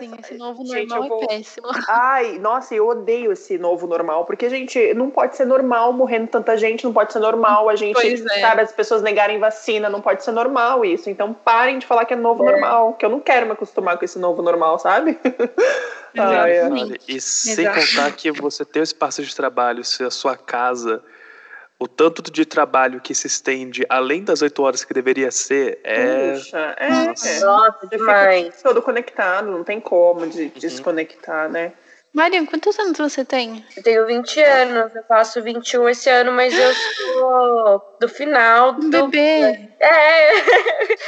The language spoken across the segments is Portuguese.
Sim, esse novo gente, normal é vou... é péssimo. Ai, nossa, eu odeio esse novo normal, porque, gente, não pode ser normal morrendo tanta gente, não pode ser normal a gente, é. sabe, as pessoas negarem vacina, não pode ser normal isso. Então parem de falar que é novo é. normal, que eu não quero me acostumar com esse novo normal, sabe? ah, é. E sem Exato. contar que você tem o espaço de trabalho, se a sua casa o tanto de trabalho que se estende além das oito horas que deveria ser é. Puxa, é, Nossa. Nossa demais. Todo conectado, não tem como de, uhum. desconectar, né? Marian, quantos anos você tem? Eu tenho 20 anos, eu faço 21 esse ano, mas eu sou do final do. Bebê! É,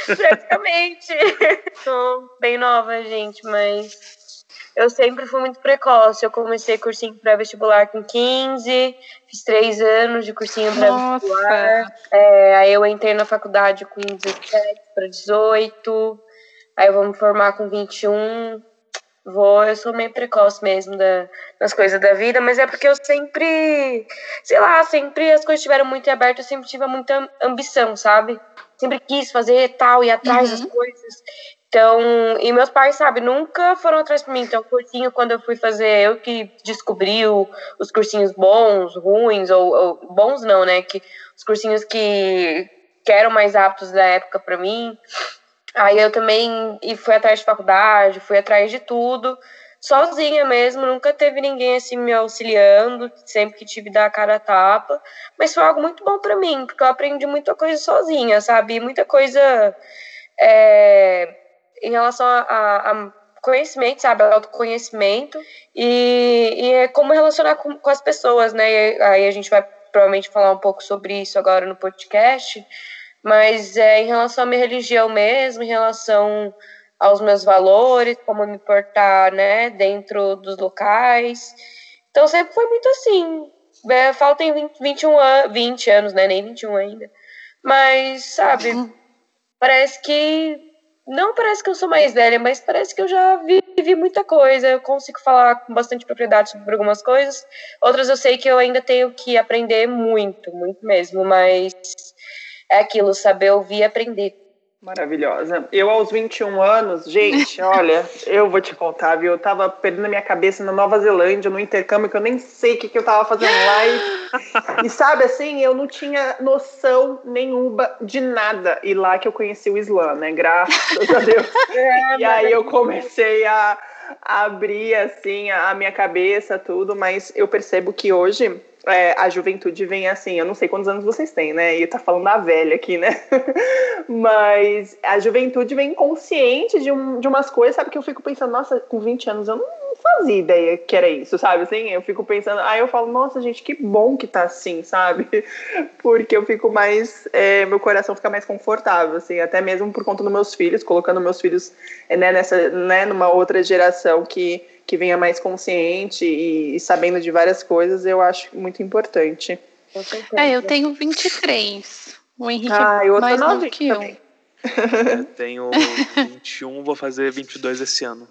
praticamente. sou bem nova, gente, mas eu sempre fui muito precoce. Eu comecei cursinho pré-vestibular com 15, fiz três anos de cursinho pré-vestibular. É, aí eu entrei na faculdade com 17 para 18. Aí eu vou me formar com 21. Vou, eu sou meio precoce mesmo da, nas coisas da vida, mas é porque eu sempre, sei lá, sempre as coisas estiveram muito abertas, eu sempre tive muita ambição, sabe? Sempre quis fazer tal, e atrás uhum. das coisas. Então, e meus pais, sabe, nunca foram atrás de mim. Então, cursinho, quando eu fui fazer, eu que descobri o, os cursinhos bons, ruins, ou, ou, bons não, né? Que, os cursinhos que, que eram mais aptos da época para mim. Aí eu também e fui atrás de faculdade, fui atrás de tudo, sozinha mesmo, nunca teve ninguém assim me auxiliando, sempre que tive dar a cara a tapa. Mas foi algo muito bom para mim, porque eu aprendi muita coisa sozinha, sabe? Muita coisa. É, em relação a, a conhecimento, sabe? Autoconhecimento e, e é como relacionar com, com as pessoas, né? E aí a gente vai provavelmente falar um pouco sobre isso agora no podcast, mas é em relação à minha religião mesmo, em relação aos meus valores, como me portar, né, dentro dos locais. Então sempre foi muito assim. É, faltam 20, 21 anos, 20 anos, né, nem 21 ainda. Mas, sabe, uhum. parece que não parece que eu sou mais velha, mas parece que eu já vivi muita coisa. Eu consigo falar com bastante propriedade sobre algumas coisas. Outras eu sei que eu ainda tenho que aprender muito, muito mesmo. Mas é aquilo, saber ouvir e aprender. Maravilhosa. Eu, aos 21 anos, gente, olha, eu vou te contar, viu? Eu tava perdendo a minha cabeça na Nova Zelândia, no intercâmbio, que eu nem sei o que, que eu tava fazendo lá. E, e sabe assim, eu não tinha noção nenhuma de nada. E lá que eu conheci o Islã, né? Graças a Deus. É, e aí eu comecei a, a abrir, assim, a minha cabeça, tudo, mas eu percebo que hoje é, a juventude vem assim, eu não sei quantos anos vocês têm, né? E tá falando da velha aqui, né? Mas a juventude vem consciente de, um, de umas coisas, sabe? Que eu fico pensando, nossa, com 20 anos eu não fazia ideia que era isso, sabe? Assim, eu fico pensando, aí eu falo, nossa, gente, que bom que tá assim, sabe? Porque eu fico mais, é, meu coração fica mais confortável, assim, até mesmo por conta dos meus filhos, colocando meus filhos, né, nessa, né, numa outra geração que que venha mais consciente e, e sabendo de várias coisas, eu acho muito importante. É, eu tenho 23. O Henrique ah, é mais novo que eu. eu tenho 21, vou fazer 22 esse ano.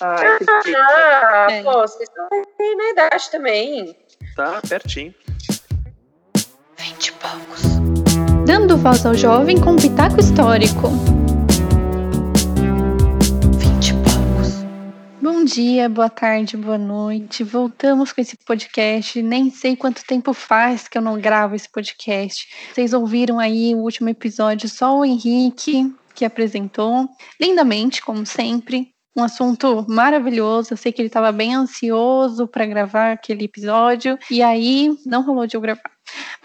Ai, que ah, é. pô, vocês estão na idade também. Tá, pertinho. 20 e poucos. Dando voz ao jovem com pitaco histórico. Bom dia, boa tarde, boa noite. Voltamos com esse podcast. Nem sei quanto tempo faz que eu não gravo esse podcast. Vocês ouviram aí o último episódio, só o Henrique que apresentou lindamente, como sempre. Um assunto maravilhoso. Eu sei que ele estava bem ansioso para gravar aquele episódio e aí não rolou de eu gravar.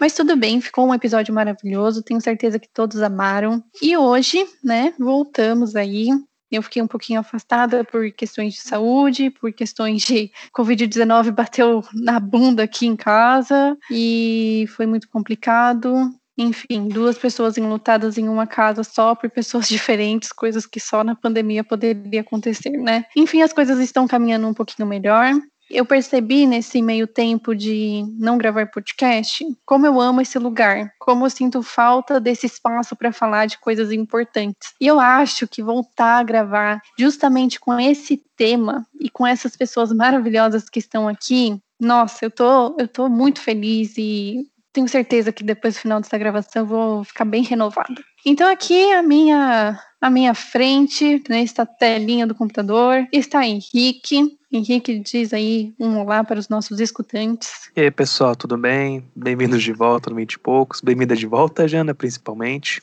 Mas tudo bem, ficou um episódio maravilhoso. Tenho certeza que todos amaram. E hoje, né, voltamos aí eu fiquei um pouquinho afastada por questões de saúde, por questões de Covid-19 bateu na bunda aqui em casa e foi muito complicado. Enfim, duas pessoas enlutadas em uma casa só por pessoas diferentes, coisas que só na pandemia poderia acontecer, né? Enfim, as coisas estão caminhando um pouquinho melhor eu percebi nesse meio tempo de não gravar podcast como eu amo esse lugar, como eu sinto falta desse espaço para falar de coisas importantes. E eu acho que voltar a gravar justamente com esse tema e com essas pessoas maravilhosas que estão aqui, nossa, eu tô, eu tô muito feliz e tenho certeza que depois do final dessa gravação eu vou ficar bem renovada. Então aqui a minha à minha frente, nesta telinha do computador, está Henrique. Henrique diz aí um olá para os nossos escutantes. E aí, pessoal, tudo bem? Bem-vindos de volta no 20 e poucos. Bem-vinda de volta, Jana, principalmente.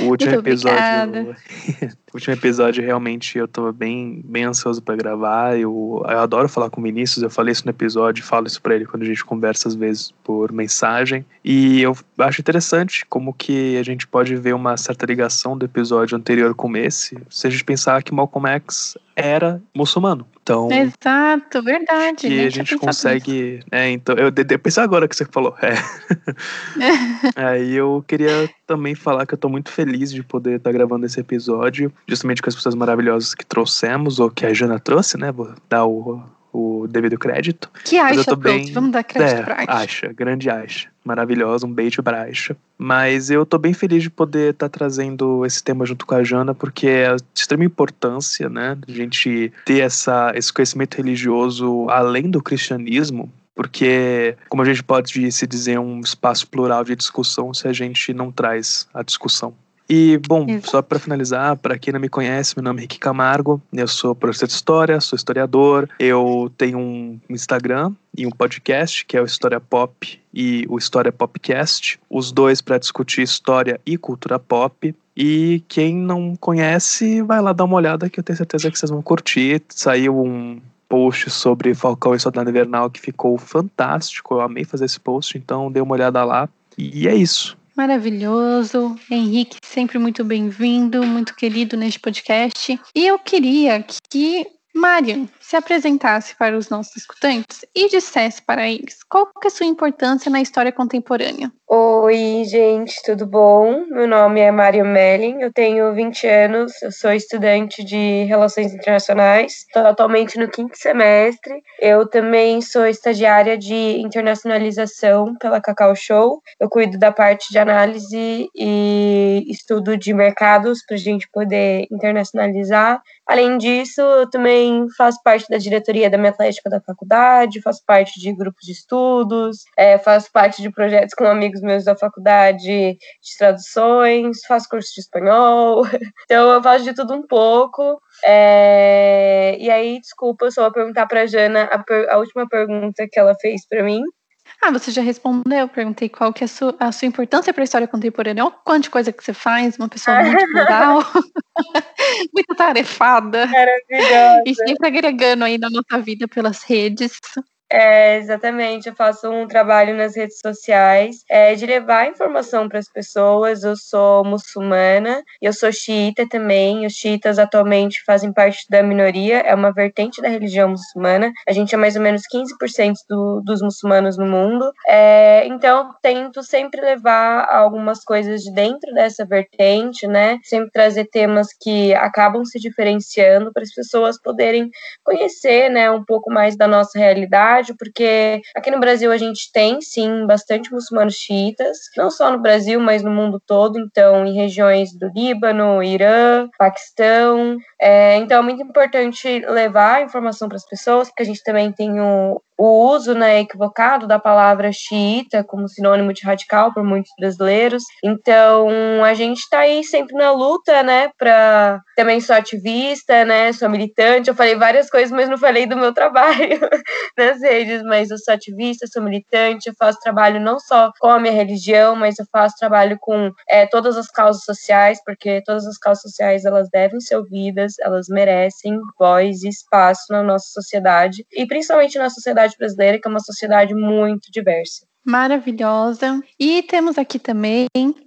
O último episódio. o último episódio realmente eu tô bem, bem ansioso para gravar. Eu, eu adoro falar com o Vinícius, eu falei isso no episódio, falo isso para ele quando a gente conversa às vezes por mensagem. E eu acho interessante como que a gente pode ver uma certa ligação do episódio anterior com esse, se a gente pensar que Malcolm X era muçulmano. Então, Exato, verdade. Que a gente consegue. É, então, eu, eu pensei agora que você falou. É. Aí eu queria também falar que eu tô muito feliz de poder estar tá gravando esse episódio, justamente com as pessoas maravilhosas que trouxemos, ou que a Jana trouxe, né? Vou dar o, o devido crédito. Que Aisha bem... Vamos dar crédito é, pra Aisha. Aisha, grande Aisha. Maravilhosa, um beijo pra Aisha. Mas eu tô bem feliz de poder estar tá trazendo esse tema junto com a Jana, porque é de extrema importância, né? A gente ter essa, esse conhecimento religioso além do cristianismo, porque, como a gente pode se dizer, um espaço plural de discussão se a gente não traz a discussão. E, bom, Exato. só para finalizar, para quem não me conhece, meu nome é Henrique Camargo, eu sou professor de história, sou historiador, eu tenho um Instagram e um podcast que é o História Pop e o História Popcast, os dois para discutir história e cultura pop. E quem não conhece, vai lá dar uma olhada que eu tenho certeza que vocês vão curtir. Saiu um post sobre Falcão e Soldado Invernal que ficou fantástico. Eu amei fazer esse post, então dê uma olhada lá. E é isso. Maravilhoso. Henrique, sempre muito bem-vindo, muito querido neste podcast. E eu queria que Marian se apresentasse para os nossos escutantes e dissesse para eles qual que é sua importância na história contemporânea. Oi, gente, tudo bom? Meu nome é Marian Melling, eu tenho 20 anos, eu sou estudante de Relações Internacionais, estou atualmente no quinto semestre. Eu também sou estagiária de internacionalização pela Cacau Show. Eu cuido da parte de análise e estudo de mercados para a gente poder internacionalizar. Além disso, eu também faço parte da diretoria da minha atlética da faculdade, faço parte de grupos de estudos, é, faço parte de projetos com amigos meus da faculdade de traduções, faço curso de espanhol. Então eu faço de tudo um pouco. É, e aí, desculpa, eu só vou perguntar para a Jana a, per, a última pergunta que ela fez para mim. Ah, você já respondeu. Eu perguntei qual que é a sua, a sua importância para a história contemporânea. Olha quanto de coisa que você faz, uma pessoa muito legal, muito tarefada. Maravilhosa. E sempre agregando aí na nossa vida pelas redes. É, exatamente, eu faço um trabalho nas redes sociais é, de levar informação para as pessoas. Eu sou muçulmana, eu sou xiita também. Os xiitas atualmente fazem parte da minoria, é uma vertente da religião muçulmana. A gente é mais ou menos 15% do, dos muçulmanos no mundo. É, então, tento sempre levar algumas coisas de dentro dessa vertente, né? Sempre trazer temas que acabam se diferenciando para as pessoas poderem conhecer, né, um pouco mais da nossa realidade porque aqui no Brasil a gente tem, sim, bastante muçulmanos xiitas, não só no Brasil, mas no mundo todo, então em regiões do Líbano, Irã, Paquistão. É, então é muito importante levar a informação para as pessoas, porque a gente também tem o, o uso né, equivocado da palavra xiita como sinônimo de radical por muitos brasileiros. Então, a gente está aí sempre na luta, né, para também sou ativista, né, sou militante. Eu falei várias coisas, mas não falei do meu trabalho nas redes, mas eu sou ativista, sou militante, eu faço trabalho não só com a minha religião, mas eu faço trabalho com é, todas as causas sociais, porque todas as causas sociais elas devem ser ouvidas, elas merecem voz e espaço na nossa sociedade e principalmente na sociedade sociedade brasileira, que é uma sociedade muito diversa. Maravilhosa. E temos aqui também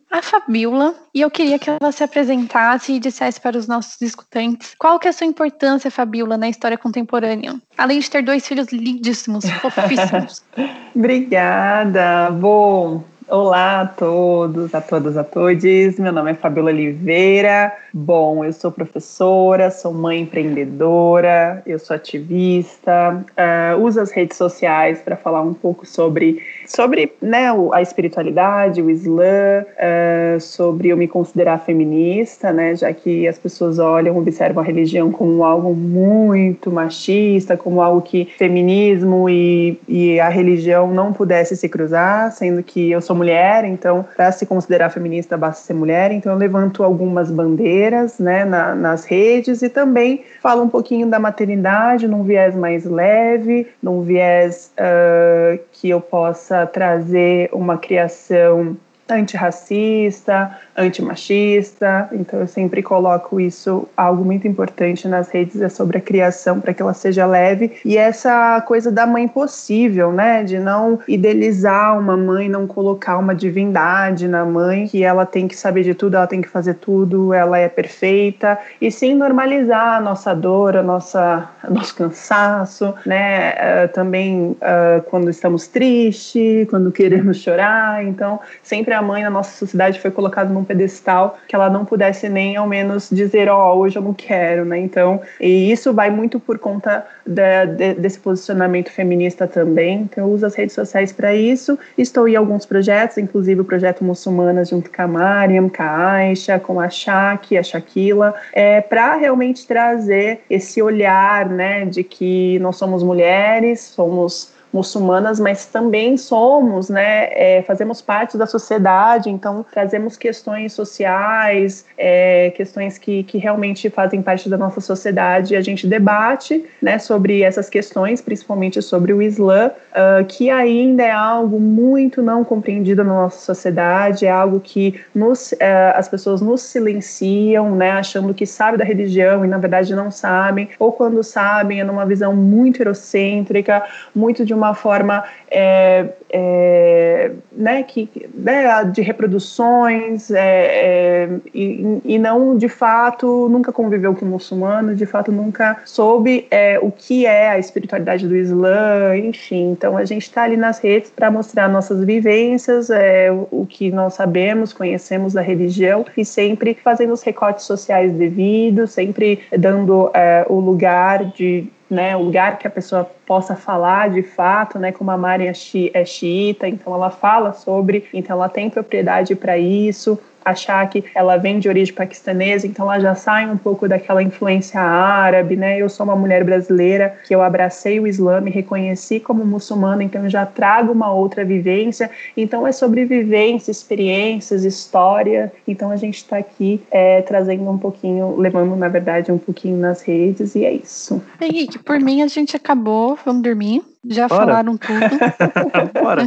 a Fabiola, e eu queria que ela se apresentasse e dissesse para os nossos escutantes qual que é a sua importância, Fabiola, na história contemporânea, além de ter dois filhos lindíssimos, fofíssimos. Obrigada. Bom, Olá a todos, a todas, a todos. Meu nome é Fabiola Oliveira. Bom, eu sou professora, sou mãe empreendedora, eu sou ativista, uh, uso as redes sociais para falar um pouco sobre, sobre né, a espiritualidade, o Islã, uh, sobre eu me considerar feminista, né, já que as pessoas olham, observam a religião como algo muito machista, como algo que feminismo e, e a religião não pudesse se cruzar, sendo que eu sou sou mulher, então, para se considerar feminista, basta ser mulher. Então, eu levanto algumas bandeiras né, na, nas redes e também falo um pouquinho da maternidade num viés mais leve, num viés uh, que eu possa trazer uma criação antirracista, antimachista. Então eu sempre coloco isso algo muito importante nas redes é sobre a criação para que ela seja leve e essa coisa da mãe possível, né, de não idealizar uma mãe, não colocar uma divindade na mãe que ela tem que saber de tudo, ela tem que fazer tudo, ela é perfeita e sim normalizar a nossa dor, a nossa nosso cansaço, né, uh, também uh, quando estamos tristes, quando queremos chorar. Então sempre a mãe na nossa sociedade foi colocada num pedestal que ela não pudesse nem ao menos dizer, ó, oh, hoje eu não quero, né? Então, e isso vai muito por conta de, de, desse posicionamento feminista também. Então, eu uso as redes sociais para isso. Estou em alguns projetos, inclusive o projeto Muçulmanas junto com a Mariam, com a Aisha, com a Shaki, a Shakila, é, para realmente trazer esse olhar, né, de que nós somos mulheres, somos muçulmanas, mas também somos, né, é, fazemos parte da sociedade, então trazemos questões sociais, é, questões que, que realmente fazem parte da nossa sociedade. E a gente debate, né, sobre essas questões, principalmente sobre o Islã, uh, que ainda é algo muito não compreendido na nossa sociedade, é algo que nos, uh, as pessoas nos silenciam, né, achando que sabe da religião e na verdade não sabem, ou quando sabem é numa visão muito eurocêntrica, muito de uma uma forma é, é, né, que, né, de reproduções é, é, e, e, não de fato nunca conviveu com muçulmano, de fato nunca soube é, o que é a espiritualidade do Islã, enfim. Então a gente está ali nas redes para mostrar nossas vivências, é, o, o que nós sabemos, conhecemos da religião e sempre fazendo os recortes sociais devidos, sempre dando o lugar de né, lugar que a pessoa possa falar de fato, né, como a Mari é, é xiita, então ela fala sobre, então ela tem propriedade para isso, achar que ela vem de origem paquistanesa, então ela já sai um pouco daquela influência árabe, né? Eu sou uma mulher brasileira que eu abracei o Islã, me reconheci como muçulmana, então eu já trago uma outra vivência. Então é sobre vivência, experiências, história. Então a gente está aqui é, trazendo um pouquinho, levando na verdade um pouquinho nas redes e é isso. Henrique, por mim a gente acabou, vamos dormir. Já Bora. falaram tudo. Bora.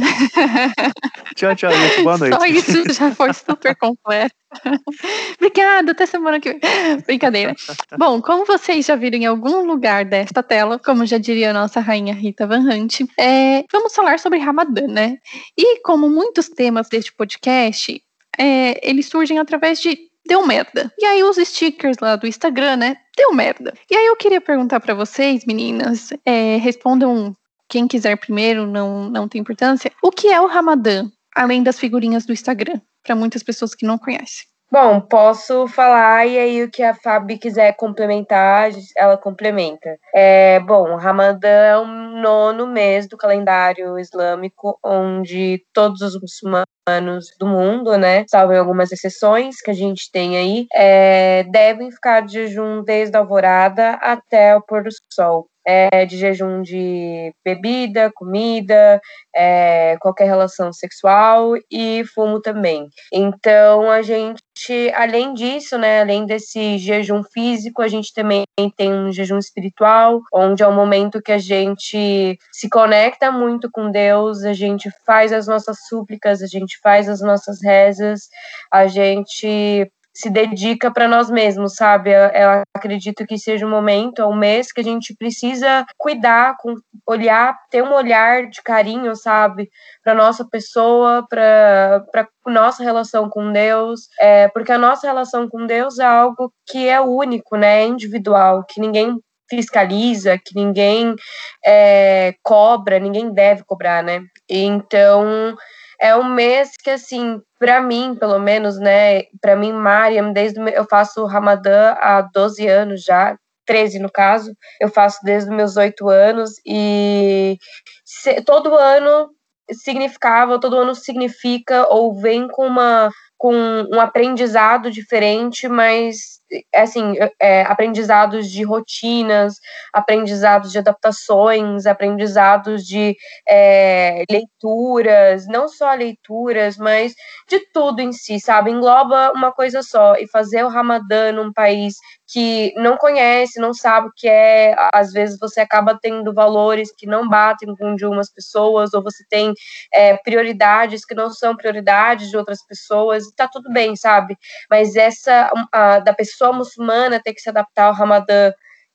tchau, tchau, gente. Boa noite. Só isso já foi super completo. Obrigada, até semana que vem. Brincadeira. Bom, como vocês já viram em algum lugar desta tela, como já diria a nossa rainha Rita Van Hunt, é, vamos falar sobre Ramadã, né? E como muitos temas deste podcast, é, eles surgem através de deu merda. E aí os stickers lá do Instagram, né? Deu merda. E aí eu queria perguntar para vocês, meninas, é, respondam quem quiser primeiro, não, não tem importância. O que é o Ramadã, além das figurinhas do Instagram, para muitas pessoas que não conhecem? Bom, posso falar e aí o que a Fabi quiser complementar, ela complementa. É, bom, o Ramadã é o nono mês do calendário islâmico, onde todos os muçulmanos do mundo, né, salvo algumas exceções que a gente tem aí, é, devem ficar de jejum desde a alvorada até o pôr do sol é, de jejum de bebida, comida, é, qualquer relação sexual e fumo também. Então a gente, além disso, né, além desse jejum físico, a gente também tem um jejum espiritual, onde é um momento que a gente se conecta muito com Deus, a gente faz as nossas súplicas, a gente faz as nossas rezas, a gente se dedica para nós mesmos, sabe? Eu, eu, acredito que seja um momento, um mês que a gente precisa cuidar, com, olhar, ter um olhar de carinho, sabe? Para nossa pessoa, para nossa relação com Deus, é, porque a nossa relação com Deus é algo que é único, né? É individual, que ninguém fiscaliza, que ninguém é, cobra, ninguém deve cobrar, né? Então é um mês que, assim, para mim, pelo menos, né, para mim, Mariam, desde eu faço Ramadã há 12 anos já, 13 no caso, eu faço desde meus 8 anos e se, todo ano significava, todo ano significa ou vem com uma com um aprendizado diferente, mas assim, é, aprendizados de rotinas, aprendizados de adaptações, aprendizados de é, leituras, não só leituras, mas de tudo em si, sabe? Engloba uma coisa só. E fazer o Ramadã num país que não conhece, não sabe o que é, às vezes você acaba tendo valores que não batem com de umas pessoas, ou você tem é, prioridades que não são prioridades de outras pessoas, tá tudo bem, sabe? Mas essa a, da pessoa muçulmana ter que se adaptar ao Ramadã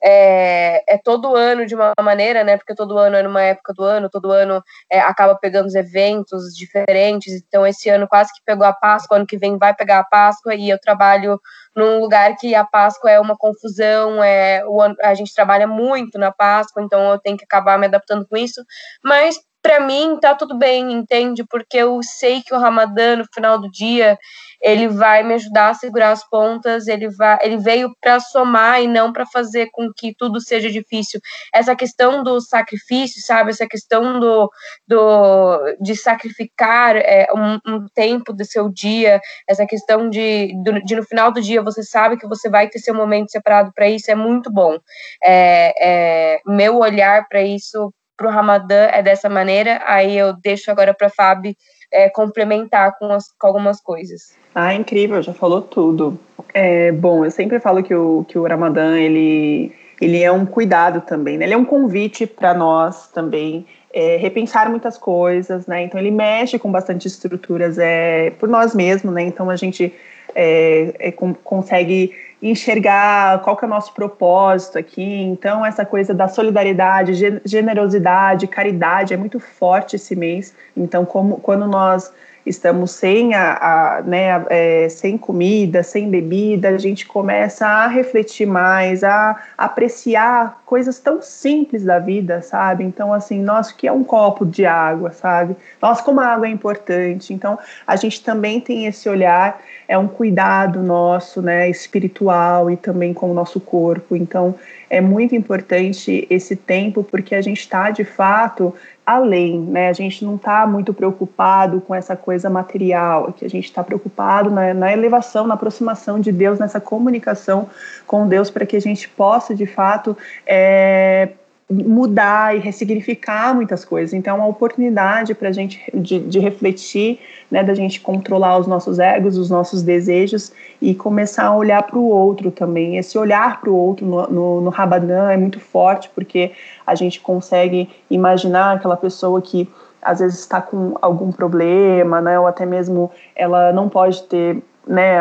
é, é, todo ano de uma maneira, né? Porque todo ano é numa época do ano, todo ano é, acaba pegando os eventos diferentes. Então, esse ano quase que pegou a Páscoa, ano que vem vai pegar a Páscoa, e eu trabalho num lugar que a Páscoa é uma confusão, é, o, a gente trabalha muito na Páscoa, então eu tenho que acabar me adaptando com isso. Mas para mim tá tudo bem, entende? Porque eu sei que o Ramadã no final do dia ele vai me ajudar a segurar as pontas, ele vai, ele veio para somar e não para fazer com que tudo seja difícil. Essa questão do sacrifício, sabe? Essa questão do, do de sacrificar é, um, um, tempo do seu dia, essa questão de, de no final do dia você sabe que você vai ter seu momento separado para isso é muito bom. É, é meu olhar para isso para o Ramadã é dessa maneira. Aí eu deixo agora para a Fábio é, complementar com, as, com algumas coisas. Ah, incrível, já falou tudo. É, bom, eu sempre falo que o, que o Ramadã, ele, ele é um cuidado também, né? Ele é um convite para nós também é, repensar muitas coisas, né? Então ele mexe com bastante estruturas é, por nós mesmos, né? Então a gente é, é, com, consegue enxergar qual que é o nosso propósito aqui. Então, essa coisa da solidariedade, generosidade, caridade é muito forte esse mês. Então, como, quando nós estamos sem, a, a né, é, sem comida, sem bebida, a gente começa a refletir mais, a apreciar coisas tão simples da vida, sabe? Então, assim, nossa, que é um copo de água, sabe? Nossa, como a água é importante. Então, a gente também tem esse olhar, é um cuidado nosso, né, espiritual e também com o nosso corpo. Então, é muito importante esse tempo porque a gente está, de fato, além, né? A gente não está muito preocupado com essa coisa material, que a gente está preocupado na, na, elevação, na aproximação de Deus, nessa comunicação com Deus, para que a gente possa, de fato, é, mudar e ressignificar muitas coisas. Então, é uma oportunidade para a gente de, de, refletir, né, da gente controlar os nossos egos, os nossos desejos e começar a olhar para o outro também. Esse olhar para o outro no, no, no Rabadan é muito forte porque a gente consegue imaginar aquela pessoa que às vezes está com algum problema, né, ou até mesmo ela não pode ter né,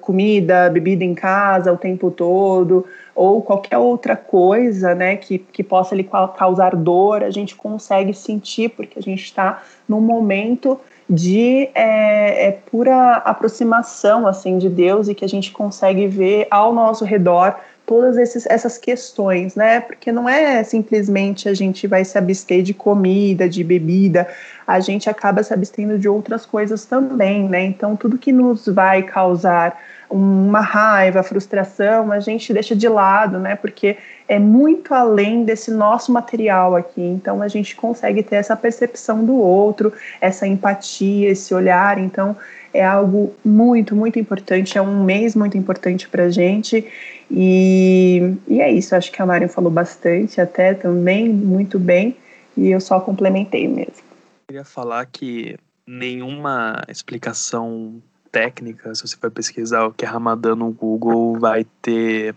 comida, bebida em casa o tempo todo, ou qualquer outra coisa né, que, que possa lhe causar dor, a gente consegue sentir, porque a gente está num momento de é, é, pura aproximação assim de Deus e que a gente consegue ver ao nosso redor todas esses, essas questões, né? Porque não é simplesmente a gente vai se abster de comida, de bebida, a gente acaba se abstendo de outras coisas também, né? Então, tudo que nos vai causar uma raiva, frustração, a gente deixa de lado, né? Porque é muito além desse nosso material aqui. Então, a gente consegue ter essa percepção do outro, essa empatia, esse olhar. Então, é algo muito, muito importante. É um mês muito importante para a gente. E, e é isso. Acho que a Marion falou bastante, até também, muito bem. E eu só complementei mesmo queria falar que nenhuma explicação técnica, se você for pesquisar o que é Ramadã no Google, vai ter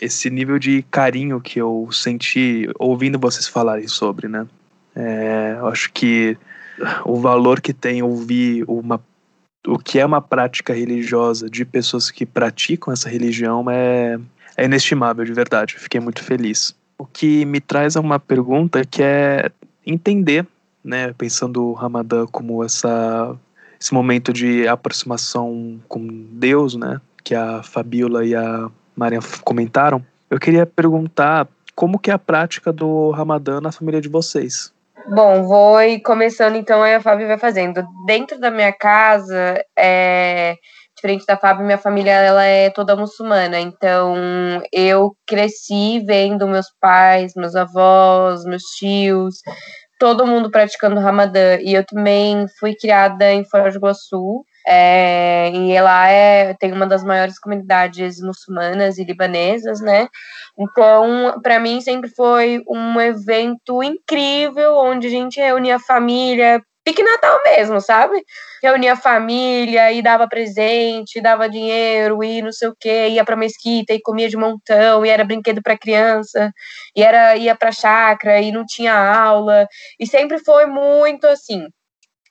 esse nível de carinho que eu senti ouvindo vocês falarem sobre, né? É, eu acho que o valor que tem ouvir uma, o que é uma prática religiosa de pessoas que praticam essa religião é, é inestimável, de verdade. fiquei muito feliz. O que me traz a uma pergunta que é entender né, pensando o Ramadã como essa esse momento de aproximação com Deus, né, que a Fabiola e a Maria comentaram. Eu queria perguntar como que é a prática do Ramadã na família de vocês. Bom, vou começando então, aí a Fábio vai fazendo. Dentro da minha casa, é, diferente da Fábio, minha família ela é toda muçulmana, então eu cresci vendo meus pais, meus avós, meus tios, todo mundo praticando Ramadã. E eu também fui criada em Foz do Iguaçu. É, e lá é, tem uma das maiores comunidades muçulmanas e libanesas, né? Então, para mim sempre foi um evento incrível, onde a gente reunia a família, pique Natal mesmo, sabe? Reunia a família e dava presente, dava dinheiro e não sei o quê, ia pra mesquita e comia de montão, e era brinquedo para criança, e era ia pra chácara e não tinha aula, e sempre foi muito assim.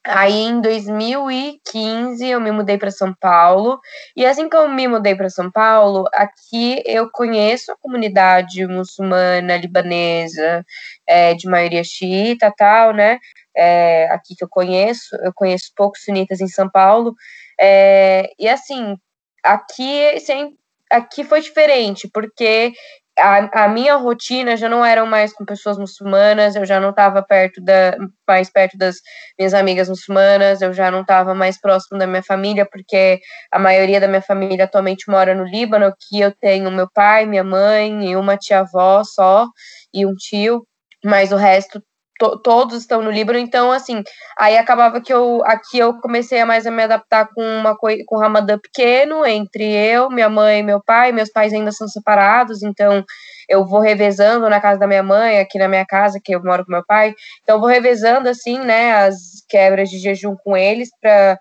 Aí em 2015 eu me mudei para São Paulo e assim que eu me mudei para São Paulo, aqui eu conheço a comunidade muçulmana libanesa é, de maioria xiita tal, né? É, aqui que eu conheço, eu conheço poucos sunitas em São Paulo é, e assim aqui sem, aqui foi diferente porque a, a, minha rotina já não era mais com pessoas muçulmanas, eu já não estava perto da mais perto das minhas amigas muçulmanas, eu já não estava mais próximo da minha família, porque a maioria da minha família atualmente mora no Líbano, que eu tenho meu pai, minha mãe e uma tia-avó só e um tio, mas o resto to, todos estão no Líbano, então assim, aí acabava que eu aqui eu comecei a mais a me adaptar com uma coisa com Ramadã pequeno entre eu, minha mãe e meu pai, meus pais ainda são separados, então eu vou revezando na casa da minha mãe, aqui na minha casa, que eu moro com meu pai, então vou revezando assim, né, as quebras de jejum com eles para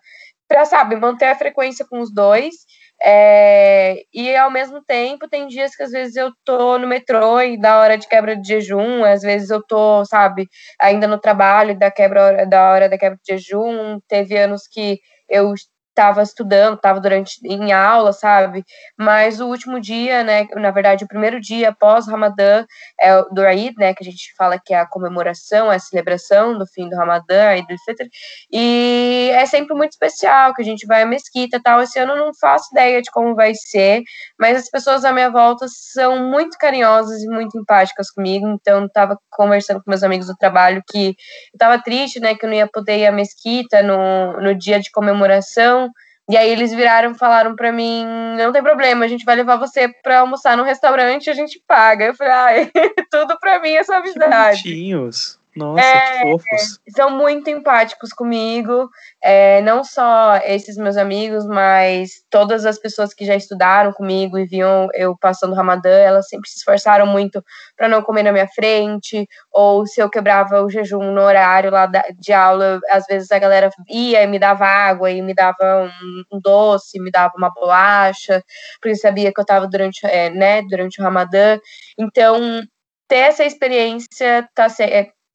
para sabe, manter a frequência com os dois é, e ao mesmo tempo, tem dias que às vezes eu tô no metrô e da hora de quebra de jejum, às vezes eu tô, sabe, ainda no trabalho da quebra da hora da quebra de jejum. Teve anos que eu estava estudando, estava durante em aula, sabe? Mas o último dia, né, na verdade, o primeiro dia após Ramadã é do Eid, né, que a gente fala que é a comemoração, é a celebração do fim do Ramadã, Eid al-Fitr, e é sempre muito especial, que a gente vai à mesquita, tal. Esse ano eu não faço ideia de como vai ser, mas as pessoas à minha volta são muito carinhosas e muito empáticas comigo, então estava conversando com meus amigos do trabalho que eu estava triste, né, que eu não ia poder ir à mesquita no, no dia de comemoração, e aí eles viraram e falaram para mim: não tem problema, a gente vai levar você para almoçar no restaurante e a gente paga. Eu falei: ai, tudo para mim é suavidade. Que bonitinhos. Nossa, é, que fofos. São muito empáticos comigo, é, não só esses meus amigos, mas todas as pessoas que já estudaram comigo e viam eu passando Ramadã, elas sempre se esforçaram muito para não comer na minha frente, ou se eu quebrava o jejum no horário lá de aula, às vezes a galera ia e me dava água e me dava um, um doce, me dava uma bolacha, porque sabia que eu estava durante, é, né, durante o Ramadã. Então, ter essa experiência tá,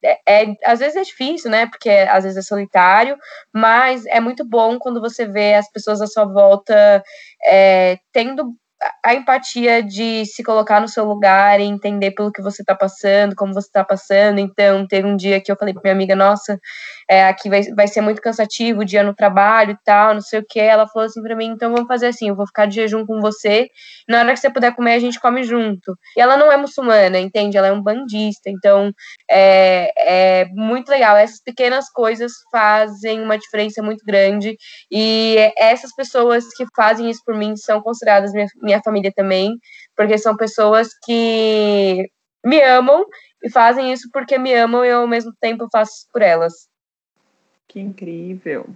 é, é, às vezes é difícil, né? Porque às vezes é solitário, mas é muito bom quando você vê as pessoas à sua volta é, tendo a empatia de se colocar no seu lugar e entender pelo que você está passando, como você está passando. Então, teve um dia que eu falei para minha amiga, nossa, é, aqui vai, vai ser muito cansativo o dia no trabalho e tal, não sei o que. Ela falou assim para mim, então vamos fazer assim, eu vou ficar de jejum com você, na hora que você puder comer, a gente come junto. E ela não é muçulmana, entende? Ela é um bandista, então é, é muito legal. Essas pequenas coisas fazem uma diferença muito grande e essas pessoas que fazem isso por mim são consideradas minha, minha família também, porque são pessoas que me amam e fazem isso porque me amam e eu, ao mesmo tempo faço por elas. Que incrível.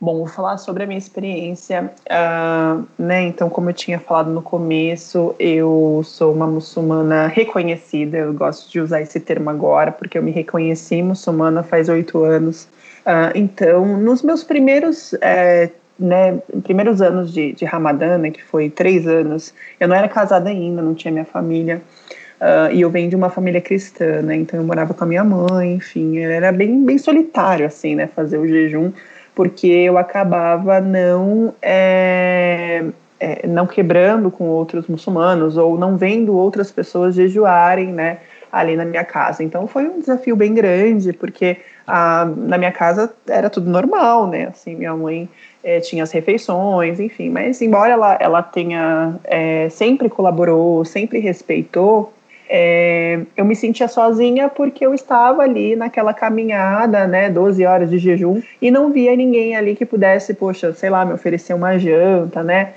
Bom, vou falar sobre a minha experiência, uh, né? Então, como eu tinha falado no começo, eu sou uma muçulmana reconhecida. Eu gosto de usar esse termo agora porque eu me reconheci muçulmana faz oito anos. Uh, então, nos meus primeiros é, né, primeiros anos de, de Ramadã, né, que foi três anos, eu não era casada ainda, não tinha minha família, uh, e eu venho de uma família cristã, né, então eu morava com a minha mãe, enfim, era bem, bem solitário, assim, né, fazer o jejum, porque eu acabava não, é, é, não quebrando com outros muçulmanos, ou não vendo outras pessoas jejuarem, né, ali na minha casa. Então foi um desafio bem grande, porque ah, na minha casa era tudo normal, né? Assim, minha mãe é, tinha as refeições, enfim. Mas embora ela, ela tenha é, sempre colaborou, sempre respeitou, é, eu me sentia sozinha porque eu estava ali naquela caminhada, né, 12 horas de jejum, e não via ninguém ali que pudesse, poxa, sei lá, me oferecer uma janta, né?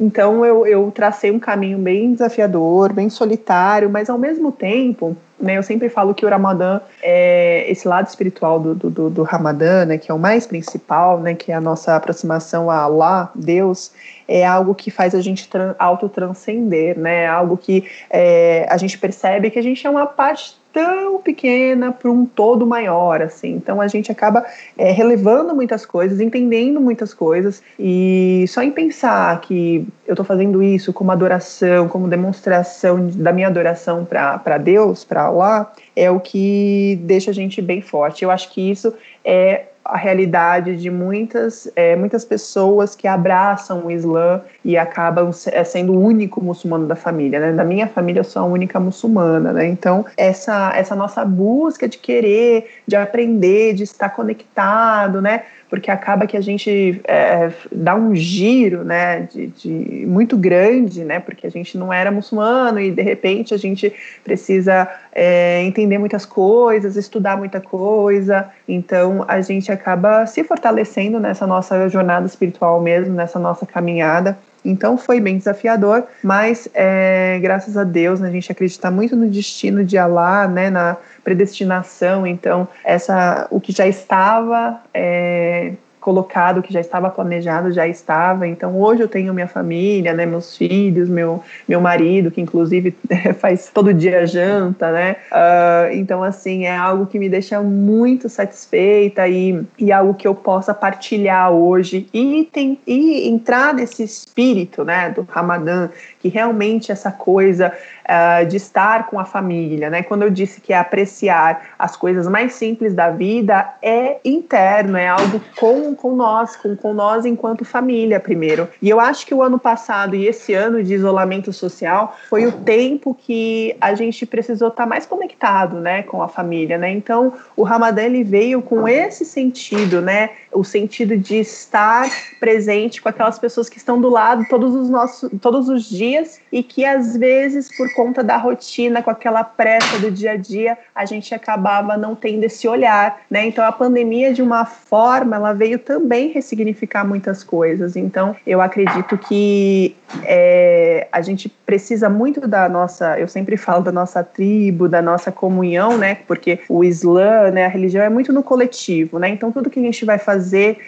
Então eu, eu tracei um caminho bem desafiador, bem solitário, mas ao mesmo tempo né? Eu sempre falo que o Ramadã é esse lado espiritual do, do, do Ramadã, né? Que é o mais principal, né? Que é a nossa aproximação a Allah, Deus, é algo que faz a gente autotranscender, né? É algo que é, a gente percebe que a gente é uma parte tão pequena para um todo maior, assim. Então a gente acaba é, relevando muitas coisas, entendendo muitas coisas e só em pensar que eu estou fazendo isso como adoração, como demonstração da minha adoração para Deus, para Allah, é o que deixa a gente bem forte. Eu acho que isso é a realidade de muitas, é, muitas pessoas que abraçam o Islã e acabam é, sendo o único muçulmano da família. Né? Da minha família, eu sou a única muçulmana. Né? Então, essa, essa nossa busca de querer, de aprender, de estar conectado, né? Porque acaba que a gente é, dá um giro, né, de, de, muito grande, né, porque a gente não era muçulmano e de repente a gente precisa é, entender muitas coisas, estudar muita coisa, então a gente acaba se fortalecendo nessa nossa jornada espiritual mesmo, nessa nossa caminhada. Então foi bem desafiador, mas é, graças a Deus né, a gente acredita muito no destino de Allah, né, na predestinação. Então essa, o que já estava é, colocado, que já estava planejado, já estava. Então hoje eu tenho minha família, né, meus filhos, meu, meu marido, que inclusive faz todo dia janta, né? Uh, então assim é algo que me deixa muito satisfeita e, e algo que eu possa partilhar hoje e, tem, e entrar nesse espírito, né, do Ramadã, que realmente essa coisa uh, de estar com a família, né? Quando eu disse que é apreciar as coisas mais simples da vida, é interno, é algo com, com nós, com, com nós enquanto família, primeiro. E eu acho que o ano passado e esse ano de isolamento social foi o tempo que a gente precisou estar mais conectado, né, com a família, né? Então, o Ramadã ele veio com esse sentido, né? O sentido de estar presente com aquelas pessoas que estão do lado todos os nossos todos os dias e que às vezes por conta da rotina, com aquela pressa do dia a dia, a gente acabava não tendo esse olhar, né? Então a pandemia de uma forma, ela veio também ressignificar muitas coisas. Então eu acredito que é, a gente precisa muito da nossa, eu sempre falo da nossa tribo, da nossa comunhão, né? Porque o Islã, né, a religião é muito no coletivo, né? Então tudo que a gente vai fazer,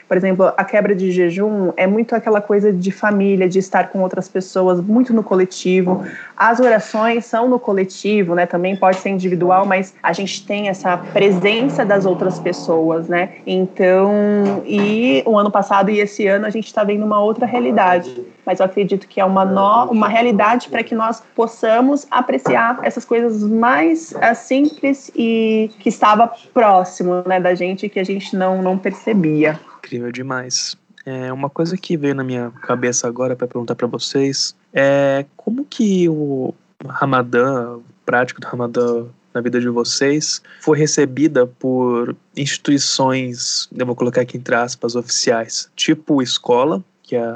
por exemplo, a quebra de jejum é muito aquela coisa de família, de estar com outras pessoas, muito no coletivo. As orações são no coletivo, né? Também pode ser individual, mas a gente tem essa presença das outras pessoas, né? Então, e o ano passado e esse ano a gente está vendo uma outra realidade. Mas eu acredito que é uma, no, uma realidade para que nós possamos apreciar essas coisas mais uh, simples e que estava próximo né, da gente que a gente não, não percebia. Incrível demais. É, uma coisa que veio na minha cabeça agora para perguntar para vocês é como que o Ramadã, prático do Ramadã na vida de vocês, foi recebida por instituições, eu vou colocar aqui entre aspas, oficiais, tipo escola, que é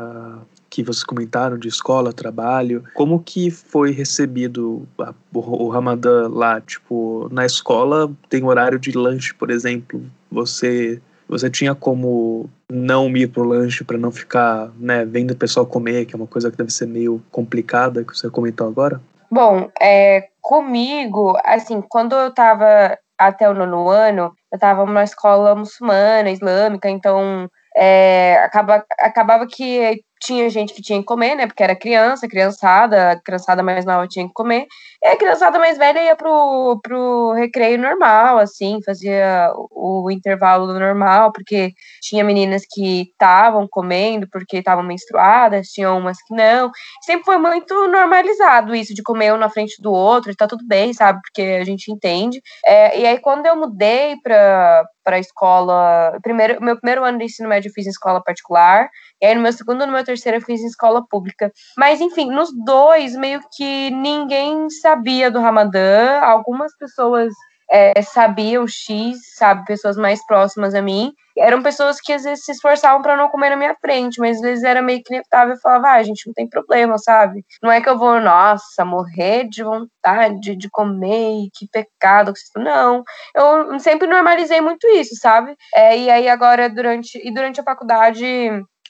que vocês comentaram de escola, trabalho, como que foi recebido a, o, o Ramadã lá? Tipo, na escola tem horário de lanche, por exemplo. Você você tinha como não ir pro lanche para não ficar, né, vendo o pessoal comer, que é uma coisa que deve ser meio complicada, que você comentou agora? Bom, é, comigo, assim, quando eu tava até o nono ano, eu tava numa escola muçulmana, islâmica, então é, acaba, acabava que tinha gente que tinha que comer, né? Porque era criança, criançada, criançada mais nova tinha que comer. E a criançada mais velha ia pro, pro recreio normal, assim, fazia o, o intervalo normal, porque tinha meninas que estavam comendo porque estavam menstruadas, tinha umas que não. Sempre foi muito normalizado isso de comer um na frente do outro, e tá tudo bem, sabe? Porque a gente entende. É, e aí, quando eu mudei pra, pra escola. Primeiro, meu primeiro ano de ensino médio eu fiz em escola particular. E aí, no meu segundo e no meu terceiro, eu fiz em escola pública. Mas, enfim, nos dois, meio que ninguém sabia do Ramadã. Algumas pessoas é, sabiam X, sabe? Pessoas mais próximas a mim. Eram pessoas que às vezes se esforçavam para não comer na minha frente, mas às vezes era meio que inevitável e falava, ah, gente, não tem problema, sabe? Não é que eu vou, nossa, morrer de vontade de comer, que pecado. Não, eu sempre normalizei muito isso, sabe? É, e aí agora, durante, e durante a faculdade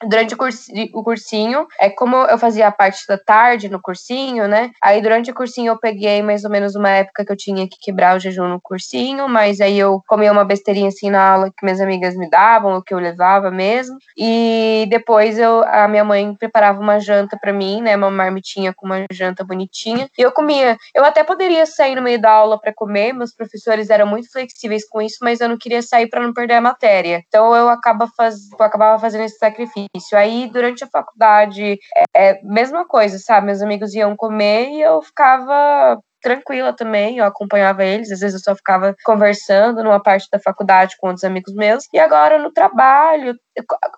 durante o cursinho, é como eu fazia a parte da tarde no cursinho, né? Aí durante o cursinho eu peguei mais ou menos uma época que eu tinha que quebrar o jejum no cursinho, mas aí eu comia uma besteirinha assim na aula que minhas amigas me davam, ou que eu levava mesmo. E depois eu a minha mãe preparava uma janta para mim, né, uma marmitinha com uma janta bonitinha, e eu comia. Eu até poderia sair no meio da aula para comer, meus professores eram muito flexíveis com isso, mas eu não queria sair para não perder a matéria. Então eu acaba faz, eu acabava fazendo esse sacrifício. Aí, durante a faculdade, é, é mesma coisa, sabe? Meus amigos iam comer e eu ficava tranquila também, eu acompanhava eles, às vezes eu só ficava conversando numa parte da faculdade com outros amigos meus, e agora no trabalho,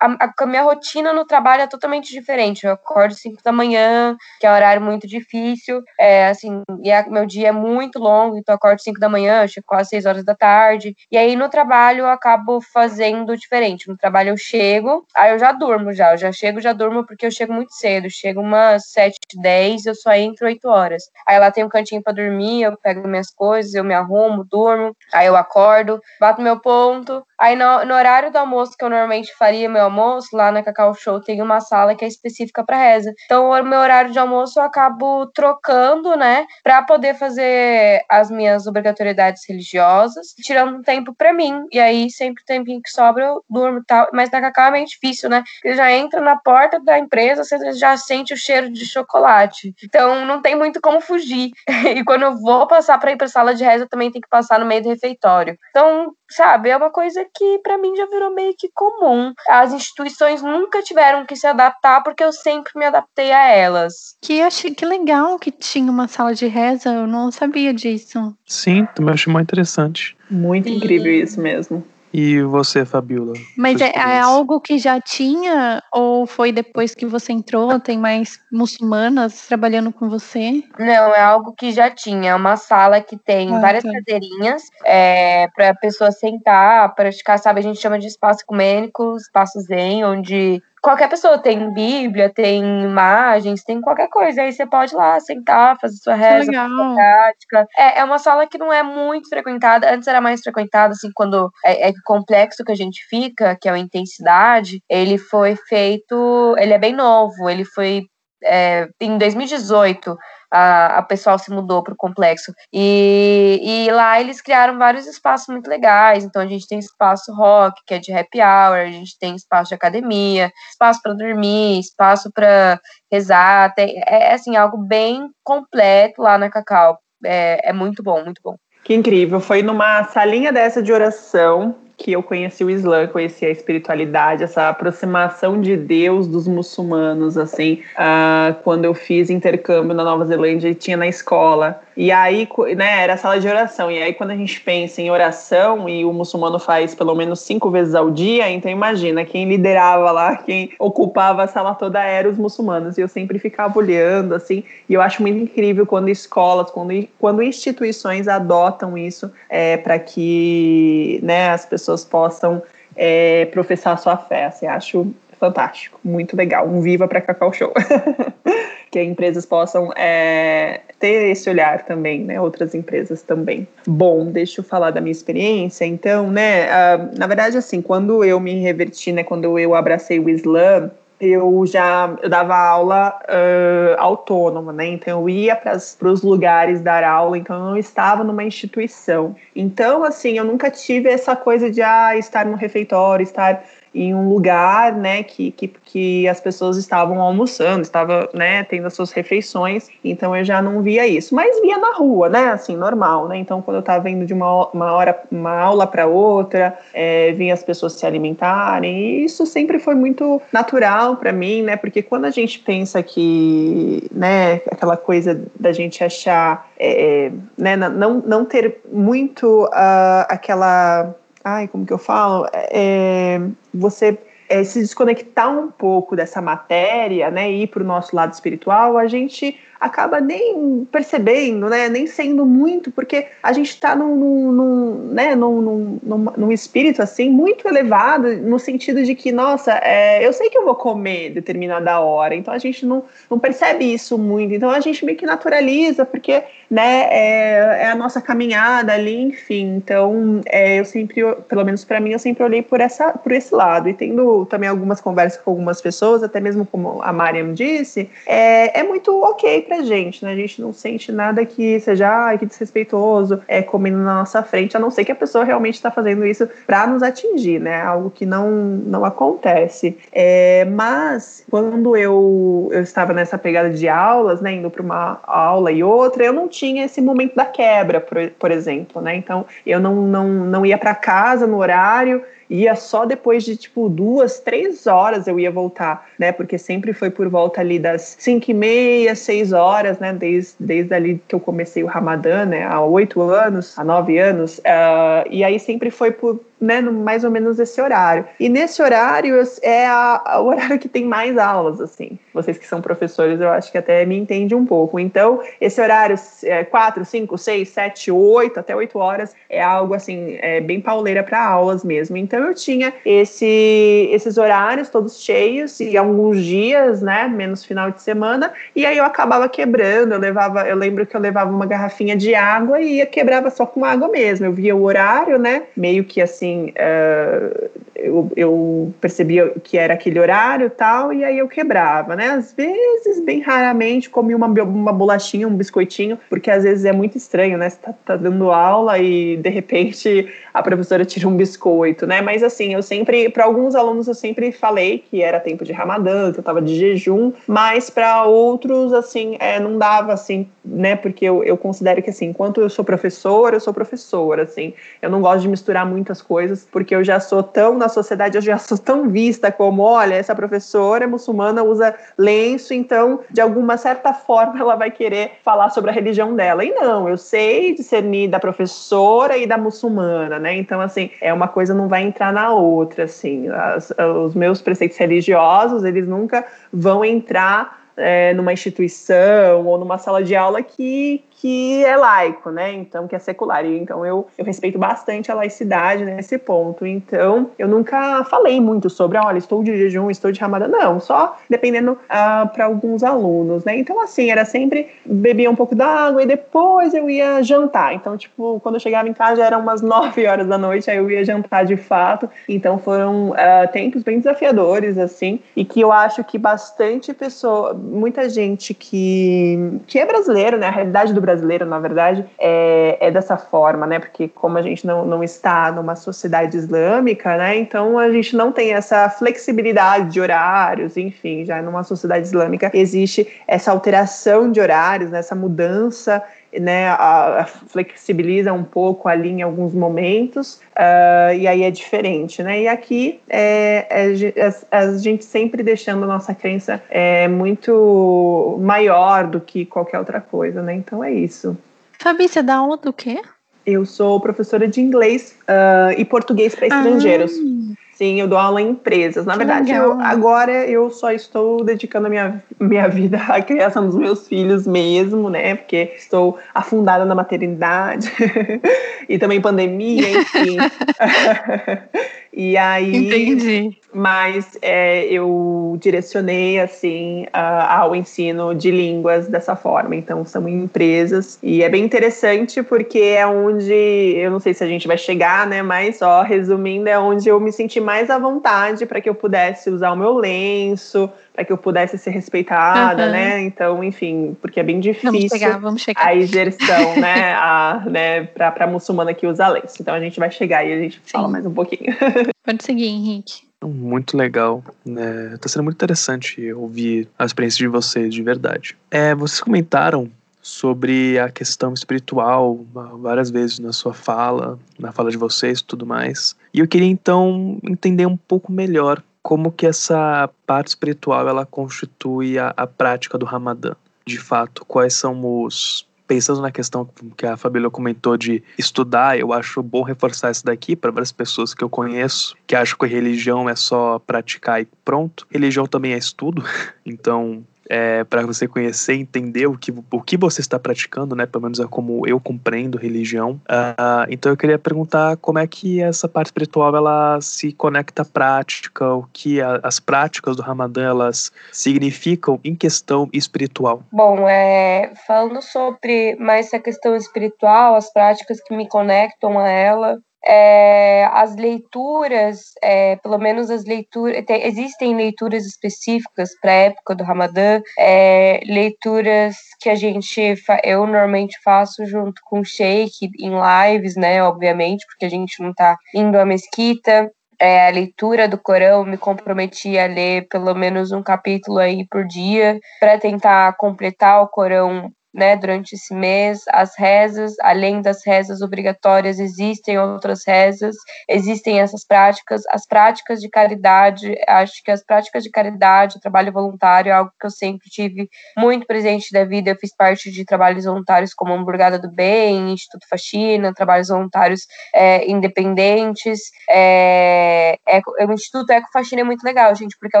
a, a, minha rotina no trabalho é totalmente diferente. Eu acordo 5 da manhã, que é um horário muito difícil, é assim, e a, meu dia é muito longo, então eu acordo 5 da manhã, chego quase 6 horas da tarde. E aí no trabalho eu acabo fazendo diferente. No trabalho eu chego, aí eu já durmo já, eu já chego, já durmo porque eu chego muito cedo, chego umas 7, 10, eu só entro 8 horas. Aí lá tem um cantinho para dormir, eu pego minhas coisas, eu me arrumo, durmo, aí eu acordo, bato meu ponto, Aí no, no, horário do almoço que eu normalmente faria meu almoço, lá na Cacau Show tem uma sala que é específica para reza. Então, o meu horário de almoço eu acabo trocando, né, para poder fazer as minhas obrigatoriedades religiosas, tirando um tempo para mim. E aí, sempre o tempinho que sobra eu durmo tal. Mas na Cacau é meio difícil, né? Porque já entra na porta da empresa, você já sente o cheiro de chocolate. Então, não tem muito como fugir. e quando eu vou passar para ir para sala de reza, eu também tenho que passar no meio do refeitório. Então, sabe, é uma coisa que para mim já virou meio que comum. As instituições nunca tiveram que se adaptar porque eu sempre me adaptei a elas. Que achei que legal que tinha uma sala de reza, eu não sabia disso. Sim, também achei muito interessante. Muito Sim. incrível isso mesmo. E você, Fabiola? Mas é, é, algo que já tinha ou foi depois que você entrou? Tem mais muçulmanas trabalhando com você? Não, é algo que já tinha. É uma sala que tem ah, várias tá. cadeirinhas é, para a pessoa sentar, praticar, sabe? A gente chama de espaço ecumênico, espaço zen, onde qualquer pessoa tem Bíblia, tem imagens, tem qualquer coisa. Aí você pode ir lá sentar, fazer sua reza, sua prática. É, é uma sala que não é muito frequentada. Antes era mais frequentada, assim, quando é, é complexo que a gente fica, que é a intensidade. Ele foi feito. Ele é bem novo. Ele foi é, em 2018 a, a pessoal se mudou para o complexo. E, e lá eles criaram vários espaços muito legais. Então a gente tem espaço rock, que é de happy hour, a gente tem espaço de academia, espaço para dormir, espaço para rezar. Tem, é assim, algo bem completo lá na Cacau. É, é muito bom, muito bom. Que incrível. Foi numa salinha dessa de oração que eu conheci o Islã, conheci a espiritualidade, essa aproximação de Deus dos muçulmanos, assim, uh, quando eu fiz intercâmbio na Nova Zelândia e tinha na escola. E aí, né, era sala de oração. E aí, quando a gente pensa em oração, e o muçulmano faz pelo menos cinco vezes ao dia, então imagina, quem liderava lá, quem ocupava a sala toda eram os muçulmanos. E eu sempre ficava olhando, assim, e eu acho muito incrível quando escolas, quando, quando instituições adotam isso é, para que né, as pessoas possam é, professar sua fé. Assim, acho fantástico, muito legal. Um viva para Cacau Show. que empresas possam é, ter esse olhar também, né? Outras empresas também. Bom, deixa eu falar da minha experiência. Então, né? Uh, na verdade, assim, quando eu me reverti, né? Quando eu abracei o Islã, eu já eu dava aula uh, autônoma, né? Então eu ia para os lugares dar aula, então eu não estava numa instituição. Então, assim, eu nunca tive essa coisa de ah, estar no refeitório, estar em um lugar, né, que, que, que as pessoas estavam almoçando, estava, né, tendo as suas refeições, então eu já não via isso, mas via na rua, né, assim, normal, né, então quando eu estava indo de uma, uma hora, uma aula para outra, é, vinha as pessoas se alimentarem, e isso sempre foi muito natural para mim, né, porque quando a gente pensa que, né, aquela coisa da gente achar, é, né, não, não ter muito uh, aquela ai, como que eu falo? É, você é, se desconectar um pouco dessa matéria, né, e ir para o nosso lado espiritual, a gente acaba nem percebendo, né? Nem sendo muito, porque a gente está num, num, num, né? num, num, num, espírito assim muito elevado, no sentido de que, nossa, é, eu sei que eu vou comer determinada hora, então a gente não, não percebe isso muito, então a gente meio que naturaliza, porque né, é, é a nossa caminhada ali, enfim. Então, é, eu sempre, pelo menos para mim, eu sempre olhei por, essa, por esse lado. E tendo também algumas conversas com algumas pessoas, até mesmo como a Mariam disse, é, é muito ok gente, né? A gente não sente nada que seja, ai, que desrespeitoso, é, comendo na nossa frente, a não ser que a pessoa realmente está fazendo isso para nos atingir, né? Algo que não, não acontece. É, mas, quando eu, eu estava nessa pegada de aulas, né, indo para uma aula e outra, eu não tinha esse momento da quebra, por, por exemplo, né? Então, eu não, não, não ia para casa no horário ia só depois de tipo duas, três horas eu ia voltar, né? Porque sempre foi por volta ali das cinco e meia, seis horas, né? Desde, desde ali que eu comecei o Ramadã, né? Há oito anos, há nove anos. Uh, e aí sempre foi por né, no, mais ou menos esse horário. E nesse horário é a, a, o horário que tem mais aulas, assim. Vocês que são professores, eu acho que até me entende um pouco. Então, esse horário, é, 4, 5, 6, 7, 8, até 8 horas, é algo, assim, é bem pauleira para aulas mesmo. Então, eu tinha esse, esses horários todos cheios e alguns dias, né, menos final de semana, e aí eu acabava quebrando, eu levava, eu lembro que eu levava uma garrafinha de água e ia quebrava só com água mesmo. Eu via o horário, né, meio que assim, assim, uh, eu, eu, percebia que era aquele horário tal, e aí eu quebrava, né? Às vezes, bem raramente, comia uma, uma bolachinha, um biscoitinho, porque às vezes é muito estranho, né? Você tá, tá dando aula e de repente a professora tira um biscoito, né? Mas assim, eu sempre, para alguns alunos, eu sempre falei que era tempo de ramadã, que eu tava de jejum, mas para outros, assim, é, não dava, assim, né? Porque eu, eu considero que, assim, enquanto eu sou professora, eu sou professora, assim, eu não gosto de misturar muitas coisas, porque eu já sou tão, na sociedade, eu já sou tão vista como, olha, essa professora muçulmana usa lenço, então, de alguma certa forma, ela vai querer falar sobre a religião dela. E não, eu sei discernir da professora e da muçulmana, né? Então, assim, é uma coisa não vai entrar na outra, assim. As, os meus preceitos religiosos, eles nunca vão entrar é, numa instituição ou numa sala de aula que, que é laico, né? Então, que é secular. E, então, eu, eu respeito bastante a laicidade nesse ponto. Então, eu nunca falei muito sobre, olha, estou de jejum, estou de ramada. Não, só dependendo uh, ah, para alguns alunos, né? Então, assim, era sempre bebia um pouco d'água e depois eu ia jantar. Então, tipo, quando eu chegava em casa já eram umas 9 horas da noite, aí eu ia jantar de fato. Então, foram uh, tempos bem desafiadores, assim, e que eu acho que bastante pessoa, muita gente que, que é brasileiro, né? A realidade do brasileiro, na verdade, é, é dessa forma, né? Porque como a gente não, não está numa sociedade islâmica, né? Então a gente não tem essa flexibilidade de horários, enfim, já numa sociedade islâmica existe essa alteração de horários, né? essa mudança né, a, a flexibiliza um pouco ali em alguns momentos, uh, e aí é diferente, né? E aqui é, é, a, a, gente sempre deixando a nossa crença é, muito maior do que qualquer outra coisa, né? Então é isso. Fabi, você dá aula do quê? Eu sou professora de inglês uh, e português para estrangeiros. Ah. Sim, eu dou aula em empresas. Na que verdade, eu, agora eu só estou dedicando a minha, minha vida à criação dos meus filhos mesmo, né? Porque estou afundada na maternidade e também pandemia, enfim. E aí. Entendi. Mas é, eu direcionei, assim, uh, ao ensino de línguas dessa forma. Então, são empresas. E é bem interessante porque é onde. Eu não sei se a gente vai chegar, né? Mas, só resumindo, é onde eu me senti mais à vontade para que eu pudesse usar o meu lenço, para que eu pudesse ser respeitada, uhum. né? Então, enfim, porque é bem difícil vamos chegar, vamos chegar. a exerção, né? A, né para a muçulmana que usa lenço. Então a gente vai chegar e a gente Sim. fala mais um pouquinho. Pode seguir, Henrique. Muito legal, né? Tá sendo muito interessante ouvir a experiência de vocês, de verdade. É, vocês comentaram sobre a questão espiritual várias vezes na sua fala, na fala de vocês, tudo mais. E eu queria então entender um pouco melhor como que essa parte espiritual ela constitui a, a prática do Ramadã. De fato, quais são os pensando na questão que a Fabíola comentou de estudar, eu acho bom reforçar isso daqui para várias pessoas que eu conheço que acham que religião é só praticar e pronto. Religião também é estudo, então é, para você conhecer, entender o que, o que você está praticando, né? Pelo menos é como eu compreendo religião. Uh, então eu queria perguntar como é que essa parte espiritual ela se conecta à prática, o que a, as práticas do Ramadã elas significam em questão espiritual. Bom, é, falando sobre mais essa questão espiritual, as práticas que me conectam a ela, é, as leituras, é, pelo menos as leituras, tem, existem leituras específicas para a época do Ramadã, é, leituras que a gente, eu normalmente faço junto com o Sheikh em lives, né, obviamente, porque a gente não está indo à mesquita, é, a leitura do Corão, me comprometi a ler pelo menos um capítulo aí por dia para tentar completar o Corão né, durante esse mês, as rezas, além das rezas obrigatórias, existem outras rezas, existem essas práticas, as práticas de caridade, acho que as práticas de caridade, trabalho voluntário é algo que eu sempre tive muito presente da vida, eu fiz parte de trabalhos voluntários como Hamburgada do Bem, Instituto Faxina, trabalhos voluntários é, independentes, é, é, o Instituto Eco Faxina é muito legal, gente, porque é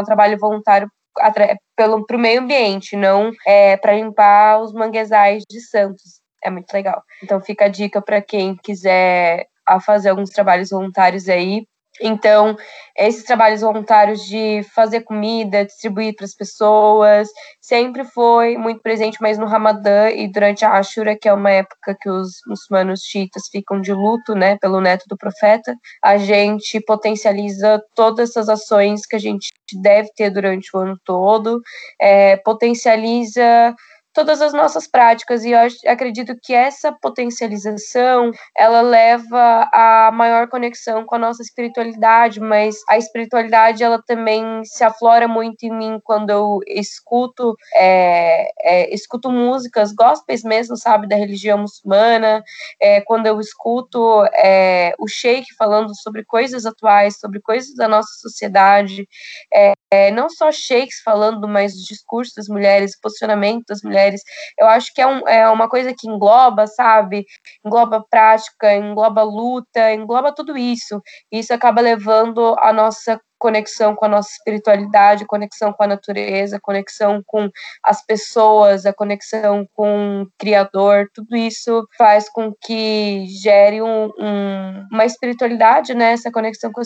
um trabalho voluntário pelo pro meio ambiente, não é, para limpar os manguezais de Santos. É muito legal. Então fica a dica para quem quiser a fazer alguns trabalhos voluntários aí. Então, esses trabalhos voluntários de fazer comida, distribuir para as pessoas, sempre foi muito presente, mas no Ramadã e durante a Ashura, que é uma época que os muçulmanos chiitas ficam de luto, né, pelo neto do profeta, a gente potencializa todas essas ações que a gente deve ter durante o ano todo, é, potencializa todas as nossas práticas e eu acredito que essa potencialização ela leva a maior conexão com a nossa espiritualidade, mas a espiritualidade ela também se aflora muito em mim quando eu escuto é, é, escuto músicas gospels mesmo, sabe, da religião muçulmana, é, quando eu escuto é, o sheik falando sobre coisas atuais, sobre coisas da nossa sociedade, é, é, não só sheiks falando, mas os discursos das mulheres, o posicionamento das mulheres. Eu acho que é, um, é uma coisa que engloba, sabe? Engloba prática, engloba luta, engloba tudo isso. Isso acaba levando a nossa conexão com a nossa espiritualidade, conexão com a natureza, conexão com as pessoas, a conexão com o Criador, tudo isso faz com que gere um, um, uma espiritualidade, né? Essa conexão com a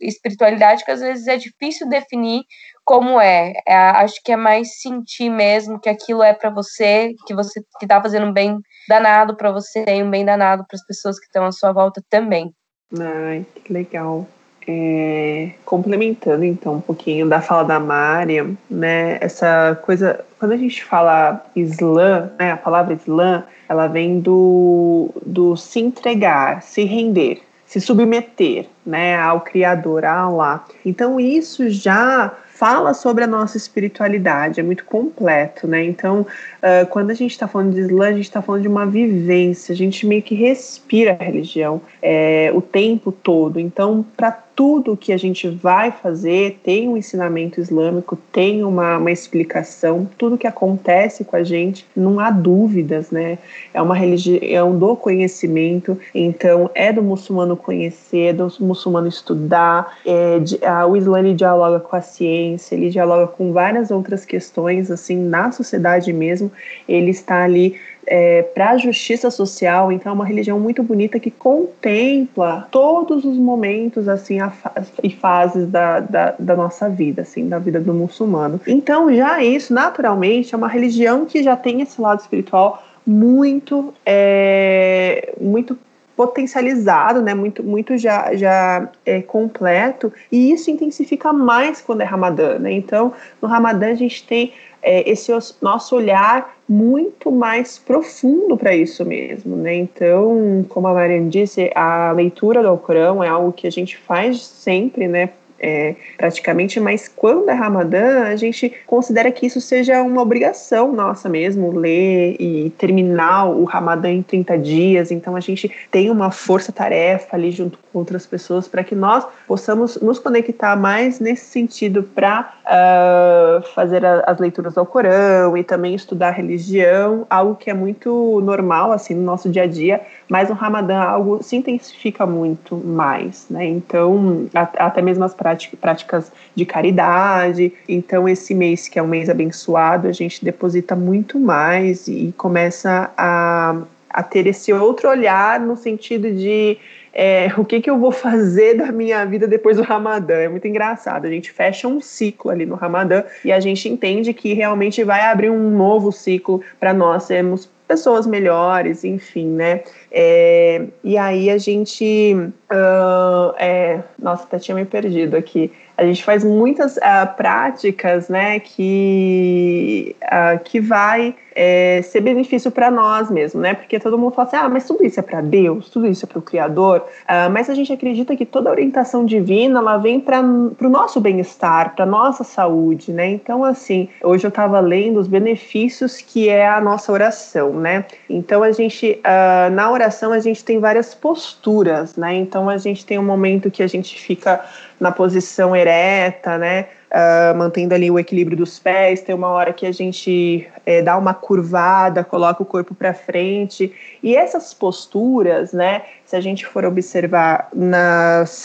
espiritualidade que às vezes é difícil definir como é. é acho que é mais sentir mesmo que aquilo é para você, que você que tá fazendo um bem danado para você e um bem danado para as pessoas que estão à sua volta também. Ai, que legal. É, complementando então um pouquinho da fala da Mária, né? Essa coisa, quando a gente fala Islã, né? A palavra Islã, ela vem do, do se entregar, se render, se submeter, né? Ao Criador, a Allah. Então isso já fala sobre a nossa espiritualidade, é muito completo, né? Então, uh, quando a gente está falando de Islã, a gente está falando de uma vivência, a gente meio que respira a religião é, o tempo todo. Então, para tudo que a gente vai fazer tem um ensinamento islâmico, tem uma, uma explicação, tudo que acontece com a gente, não há dúvidas, né? É uma religião do conhecimento, então é do muçulmano conhecer, é do muçulmano estudar, é, a, o Islã dialoga com a ciência, ele dialoga com várias outras questões, assim, na sociedade mesmo, ele está ali é, para a justiça social, então é uma religião muito bonita que contempla todos os momentos assim e fases da, da, da, nossa vida, assim, da vida do muçulmano. Então já isso, naturalmente, é uma religião que já tem esse lado espiritual muito, é, muito potencializado, né, muito, muito já, já é, completo, e isso intensifica mais quando é Ramadã, né? Então, no Ramadã a gente tem é, esse nosso olhar muito mais profundo para isso mesmo, né? Então, como a Mariana disse, a leitura do Alcorão é algo que a gente faz sempre, né? é, praticamente, mas quando é Ramadã, a gente considera que isso seja uma obrigação nossa mesmo, ler e terminar o Ramadã em 30 dias. Então a gente tem uma força-tarefa ali junto com outras pessoas para que nós possamos nos conectar mais nesse sentido para uh, fazer a, as leituras do Corão e também estudar religião, algo que é muito normal assim no nosso dia a dia, mas no Ramadã algo se intensifica muito mais, né? Então, até mesmo as práticas de caridade. Então, esse mês, que é um mês abençoado, a gente deposita muito mais e começa a, a ter esse outro olhar no sentido de é, o que, que eu vou fazer da minha vida depois do Ramadã. É muito engraçado. A gente fecha um ciclo ali no Ramadã e a gente entende que realmente vai abrir um novo ciclo para nós sermos pessoas melhores, enfim, né? É, e aí a gente. Uh, é, nossa, até tinha me perdido aqui a gente faz muitas uh, práticas, né, que, uh, que vai é, ser benefício para nós mesmo, né, porque todo mundo fala assim, ah, mas tudo isso é para Deus, tudo isso é para o Criador, uh, mas a gente acredita que toda orientação divina, ela vem para o nosso bem-estar, para nossa saúde, né, então assim, hoje eu estava lendo os benefícios que é a nossa oração, né, então a gente, na oração a gente tem várias posturas, né, então a gente tem um momento que a gente fica na posição ereta, né? Uh, mantendo ali o equilíbrio dos pés. Tem uma hora que a gente é, dá uma curvada, coloca o corpo para frente. E essas posturas, né? Se a gente for observar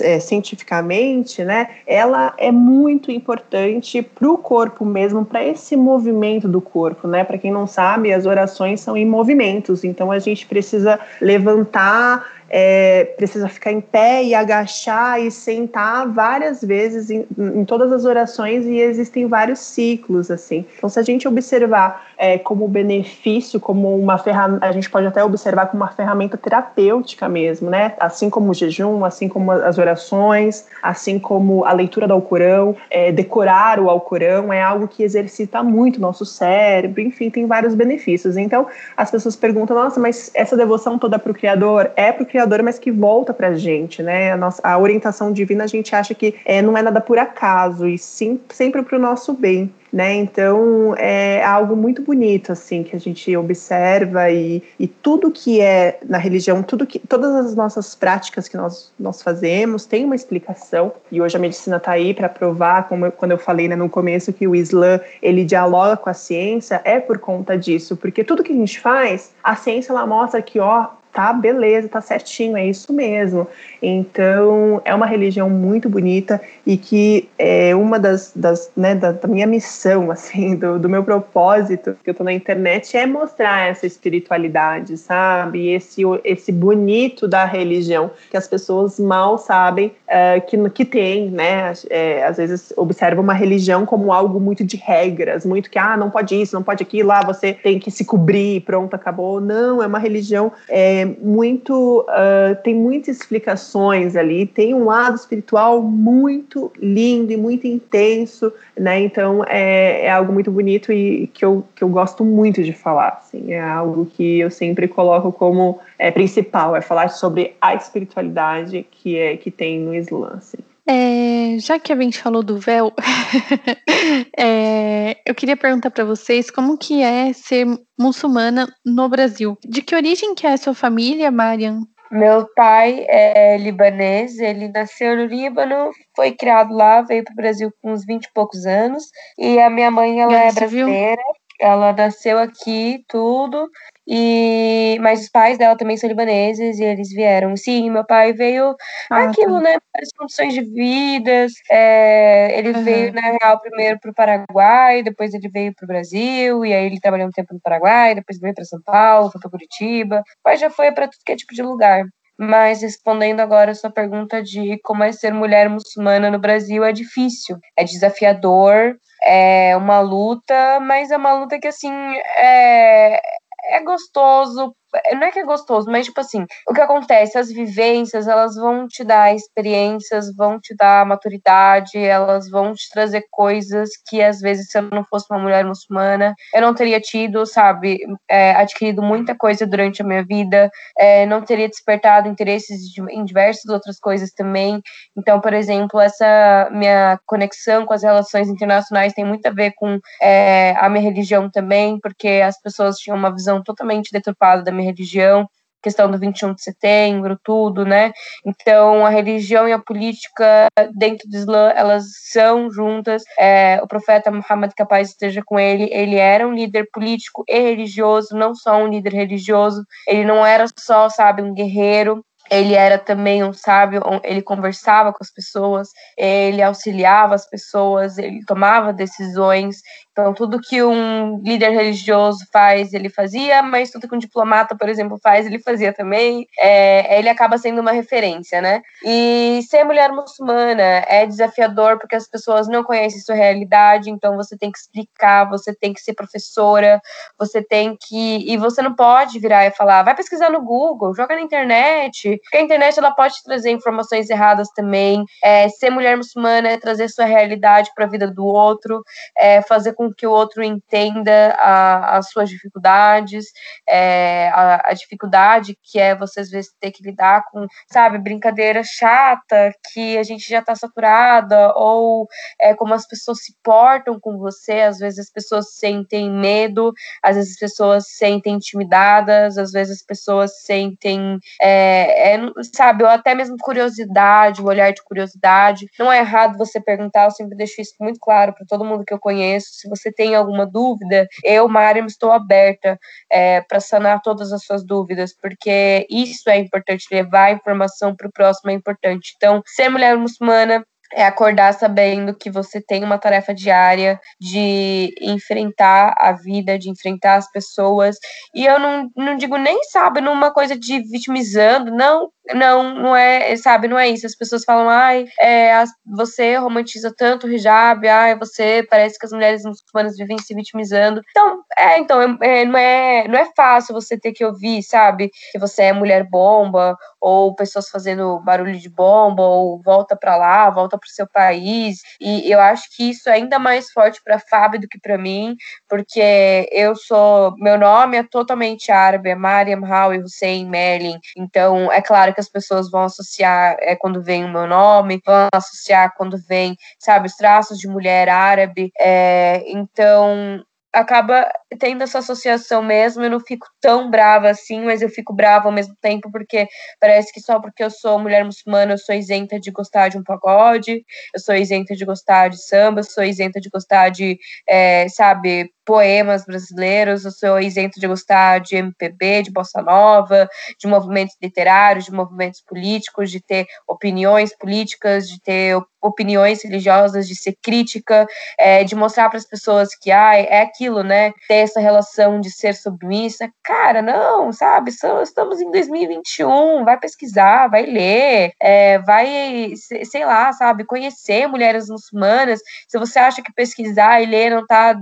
é, cientificamente, né? Ela é muito importante para o corpo mesmo, para esse movimento do corpo, né? Para quem não sabe, as orações são em movimentos. Então a gente precisa levantar é, precisa ficar em pé e agachar e sentar várias vezes em, em, todas as orações e existem vários ciclos assim. Então, se a gente observar é, como benefício, como uma ferramenta, a gente pode até observar como uma ferramenta terapêutica mesmo, né? Assim como o jejum, assim como as orações, assim como a leitura do Alcorão, é, decorar o Alcorão é algo que exercita muito o nosso cérebro, enfim, tem vários benefícios. Então, as pessoas perguntam, nossa, mas essa devoção toda para o Criador é para o Criador mas que volta para a gente, né? A, nossa, a orientação divina a gente acha que é, não é nada por acaso, e sim sempre para o nosso bem né? Então é algo muito bonito assim que a gente observa e, e tudo que é na religião, tudo que todas as nossas práticas que nós, nós fazemos tem uma explicação e hoje a medicina está aí para provar, como eu, quando eu falei né, no começo que o Islã ele dialoga com a ciência é por conta disso, porque tudo que a gente faz a ciência ela mostra que ó tá beleza, tá certinho, é isso mesmo. Então, é uma religião muito bonita e que é uma das, das né, da, da, minha missão, assim, do, do meu propósito, que eu tô na internet, é mostrar essa espiritualidade, sabe? Esse, esse bonito da religião, que as pessoas mal sabem uh, que, que tem, né? É, às vezes observam uma religião como algo muito de regras, muito que, ah, não pode isso, não pode aquilo, lá você tem que se cobrir, pronto, acabou. Não, é uma religião... É, muito. Uh, tem muitas explicações ali, tem um lado espiritual muito lindo e muito intenso, né? Então é, é algo muito bonito e que eu, que eu gosto muito de falar. Assim, é algo que eu sempre coloco como é, principal, é falar sobre a espiritualidade que, é, que tem no Islã. Assim. É, já que a gente falou do véu, é, eu queria perguntar para vocês como que é ser muçulmana no Brasil. De que origem que é a sua família, Mariam? Meu pai é libanês, ele nasceu no Líbano, foi criado lá, veio para o Brasil com uns 20 e poucos anos. E a minha mãe, ela é brasileira, ela nasceu aqui, tudo. E mas os pais dela também são libaneses e eles vieram. Sim, meu pai veio ah, aquilo, tá. né? As condições de vidas. É, ele uhum. veio na real primeiro para o Paraguai, depois ele veio para o Brasil e aí ele trabalhou um tempo no Paraguai, depois veio para São Paulo, foi para Curitiba. O pai já foi para tudo que é tipo de lugar. Mas respondendo agora a sua pergunta de como é ser mulher muçulmana no Brasil, é difícil, é desafiador, é uma luta, mas é uma luta que assim é, é gostoso não é que é gostoso, mas tipo assim, o que acontece, as vivências, elas vão te dar experiências, vão te dar maturidade, elas vão te trazer coisas que às vezes se eu não fosse uma mulher muçulmana, eu não teria tido, sabe, é, adquirido muita coisa durante a minha vida, é, não teria despertado interesses em diversas outras coisas também. Então, por exemplo, essa minha conexão com as relações internacionais tem muito a ver com é, a minha religião também, porque as pessoas tinham uma visão totalmente deturpada da minha minha religião, questão do 21 de setembro, tudo, né? Então, a religião e a política dentro do Islã, elas são juntas. É, o profeta Muhammad, que a paz esteja com ele, ele era um líder político e religioso, não só um líder religioso. Ele não era só, sabe, um guerreiro. Ele era também um sábio, ele conversava com as pessoas, ele auxiliava as pessoas, ele tomava decisões. Então, tudo que um líder religioso faz, ele fazia, mas tudo que um diplomata, por exemplo, faz, ele fazia também. É, ele acaba sendo uma referência, né? E ser mulher muçulmana é desafiador porque as pessoas não conhecem sua realidade, então você tem que explicar, você tem que ser professora, você tem que. E você não pode virar e falar, vai pesquisar no Google, joga na internet, porque a internet ela pode trazer informações erradas também. É, ser mulher muçulmana é trazer sua realidade para a vida do outro, é fazer com que o outro entenda a, as suas dificuldades, é, a, a, dificuldade que é você às vezes ter que lidar com, sabe, brincadeira chata que a gente já está saturada, ou é, como as pessoas se portam com você, às vezes as pessoas sentem medo, às vezes as pessoas sentem intimidadas, às vezes as pessoas sentem, é, é, sabe, ou até mesmo curiosidade, o olhar de curiosidade. Não é errado você perguntar, eu sempre deixo isso muito claro para todo mundo que eu conheço. Se você tem alguma dúvida, eu, Mariam, estou aberta é, para sanar todas as suas dúvidas, porque isso é importante, levar a informação para o próximo é importante. Então, ser mulher muçulmana é acordar sabendo que você tem uma tarefa diária de enfrentar a vida, de enfrentar as pessoas. E eu não, não digo nem, sabe, numa coisa de vitimizando, não, não, não é, sabe, não é isso. As pessoas falam, ai, é, você romantiza tanto o hijab, ai, você parece que as mulheres muçulmanas vivem se vitimizando. Então, é, então, é, não, é, não é fácil você ter que ouvir, sabe, que você é mulher bomba, ou pessoas fazendo barulho de bomba, ou volta para lá, volta para o seu país. E eu acho que isso é ainda mais forte para Fábio do que para mim, porque eu sou, meu nome é totalmente árabe, é Mariam Howie Hussein Merlin. Então, é claro que as pessoas vão associar é, quando vem o meu nome, vão associar quando vem, sabe, os traços de mulher árabe. É, então, acaba tendo essa associação mesmo, eu não fico tão brava assim, mas eu fico brava ao mesmo tempo, porque parece que só porque eu sou mulher muçulmana eu sou isenta de gostar de um pagode, eu sou isenta de gostar de samba, eu sou isenta de gostar de, é, sabe, poemas brasileiros, eu sou isento de gostar de MPB, de bossa nova, de movimentos literários, de movimentos políticos, de ter opiniões políticas, de ter opiniões religiosas, de ser crítica, é, de mostrar para as pessoas que ah, é aquilo, né? Ter essa relação de ser submissa. Cara, não, sabe? Estamos em 2021, vai pesquisar, vai ler, é, vai, sei lá, sabe, conhecer mulheres muçulmanas. Se você acha que pesquisar e ler não está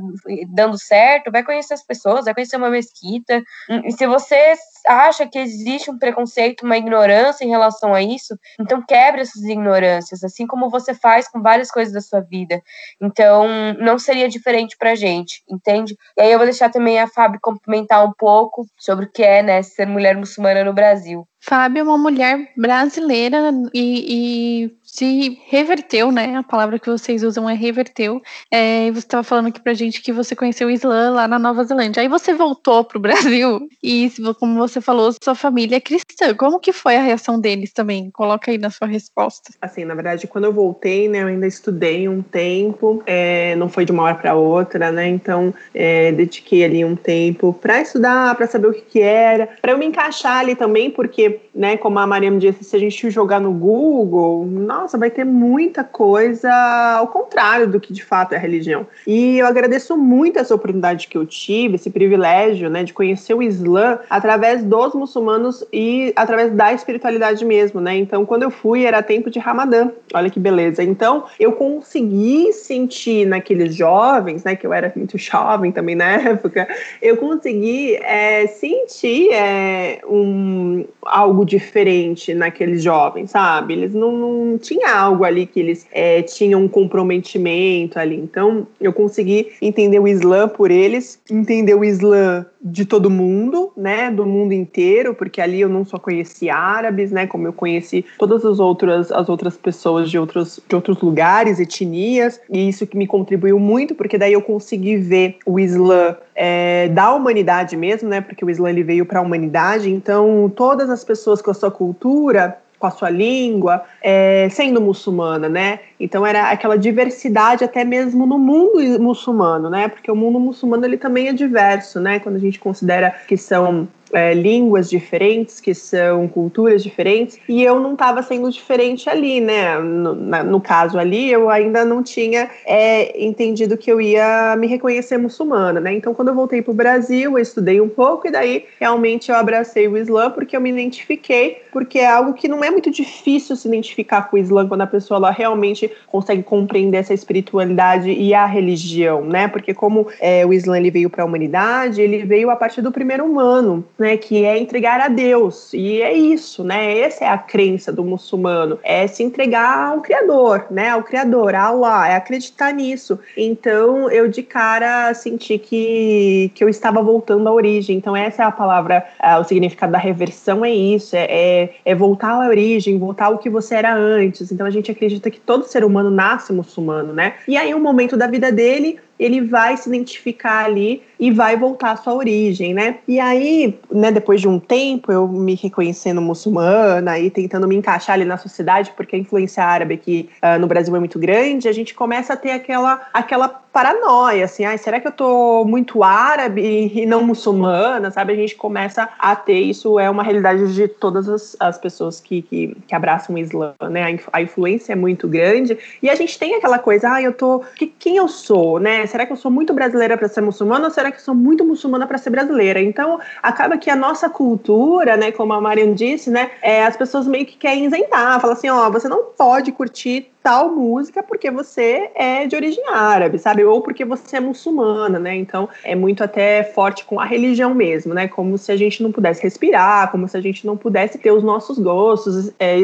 dando certo, vai conhecer as pessoas, vai conhecer uma mesquita. E se você acha que existe um preconceito, uma ignorância em relação a isso, então quebre essas ignorâncias, assim como você faz com várias coisas da sua vida. Então, não seria diferente pra gente, entende? E aí eu vou deixar também a Fábio complementar um pouco sobre o que é, né, ser mulher muçulmana no Brasil. Fábio é uma mulher brasileira e, e, se reverteu, né? A palavra que vocês usam é reverteu. É, você estava falando aqui pra gente que você conheceu o Islã lá na Nova Zelândia. Aí você voltou pro Brasil e, como você falou, sua família é cristã. Como que foi a reação deles também? Coloca aí na sua resposta. Assim, na verdade, quando eu voltei, né, eu ainda estudei um tempo. É, não foi de uma hora para outra, né? Então, é, dediquei ali um tempo para estudar, para saber o que, que era, para eu me encaixar ali também, porque né, como a Maria me disse, se a gente jogar no Google, nossa, vai ter muita coisa ao contrário do que de fato é a religião. E eu agradeço muito essa oportunidade que eu tive, esse privilégio, né, de conhecer o Islã através dos muçulmanos e através da espiritualidade mesmo, né? Então, quando eu fui, era tempo de Ramadã. Olha que beleza. Então, eu consegui sentir naqueles jovens, né, que eu era muito jovem também na época, eu consegui é, sentir é, um algo diferente naqueles jovens, sabe? Eles não, não tinha algo ali que eles é, tinham um comprometimento ali. Então, eu consegui entender o Islã por eles, entender o Islã de todo mundo, né, do mundo inteiro, porque ali eu não só conheci árabes, né, como eu conheci todas as outras as outras pessoas de outros de outros lugares, etnias, e isso que me contribuiu muito, porque daí eu consegui ver o Islã é, da humanidade mesmo, né, porque o Islã ele veio para a humanidade, então todas as pessoas com a sua cultura com a sua língua, é, sendo muçulmana, né? Então era aquela diversidade até mesmo no mundo muçulmano, né? Porque o mundo muçulmano ele também é diverso, né? Quando a gente considera que são é, línguas diferentes, que são culturas diferentes, e eu não estava sendo diferente ali, né? No, na, no, caso ali, eu ainda não tinha é, entendido que eu ia me reconhecer muçulmana, né? Então, quando eu voltei para o Brasil, eu estudei um pouco e daí realmente eu abracei o Islã porque eu me identifiquei, porque é algo que não é muito difícil se identificar com o Islã quando a pessoa ela realmente consegue compreender essa espiritualidade e a religião, né? Porque como é, o Islã ele veio para a humanidade, ele veio a partir do primeiro humano, né? Que é entregar a Deus e é isso, né? Essa é a crença do muçulmano, é se entregar ao Criador, né? Ao Criador, a Allah, é acreditar nisso. Então eu de cara senti que que eu estava voltando à origem. Então essa é a palavra, uh, o significado da reversão é isso, é, é, é voltar à origem, voltar ao que você era antes. Então a gente acredita que todo ser humano nasce muçulmano, né? E aí um momento da vida dele ele vai se identificar ali e vai voltar à sua origem, né? E aí, né, depois de um tempo, eu me reconhecendo muçulmana e tentando me encaixar ali na sociedade, porque a influência árabe aqui uh, no Brasil é muito grande, a gente começa a ter aquela, aquela paranoia, assim, ai, será que eu tô muito árabe e não muçulmana, sabe? A gente começa a ter isso, é uma realidade de todas as, as pessoas que, que, que, abraçam o Islã, né? A, influência é muito grande e a gente tem aquela coisa, ai, eu tô, que, quem eu sou, né? Será que eu sou muito brasileira para ser muçulmana ou será que eu sou muito muçulmana para ser brasileira? Então, acaba que a nossa cultura, né, como a Marian disse, né, é, as pessoas meio que querem isentar, fala assim, ó, você não pode curtir tal música porque você é de origem árabe, sabe? Ou porque você é muçulmana, né? Então é muito até forte com a religião mesmo, né? Como se a gente não pudesse respirar, como se a gente não pudesse ter os nossos gostos é,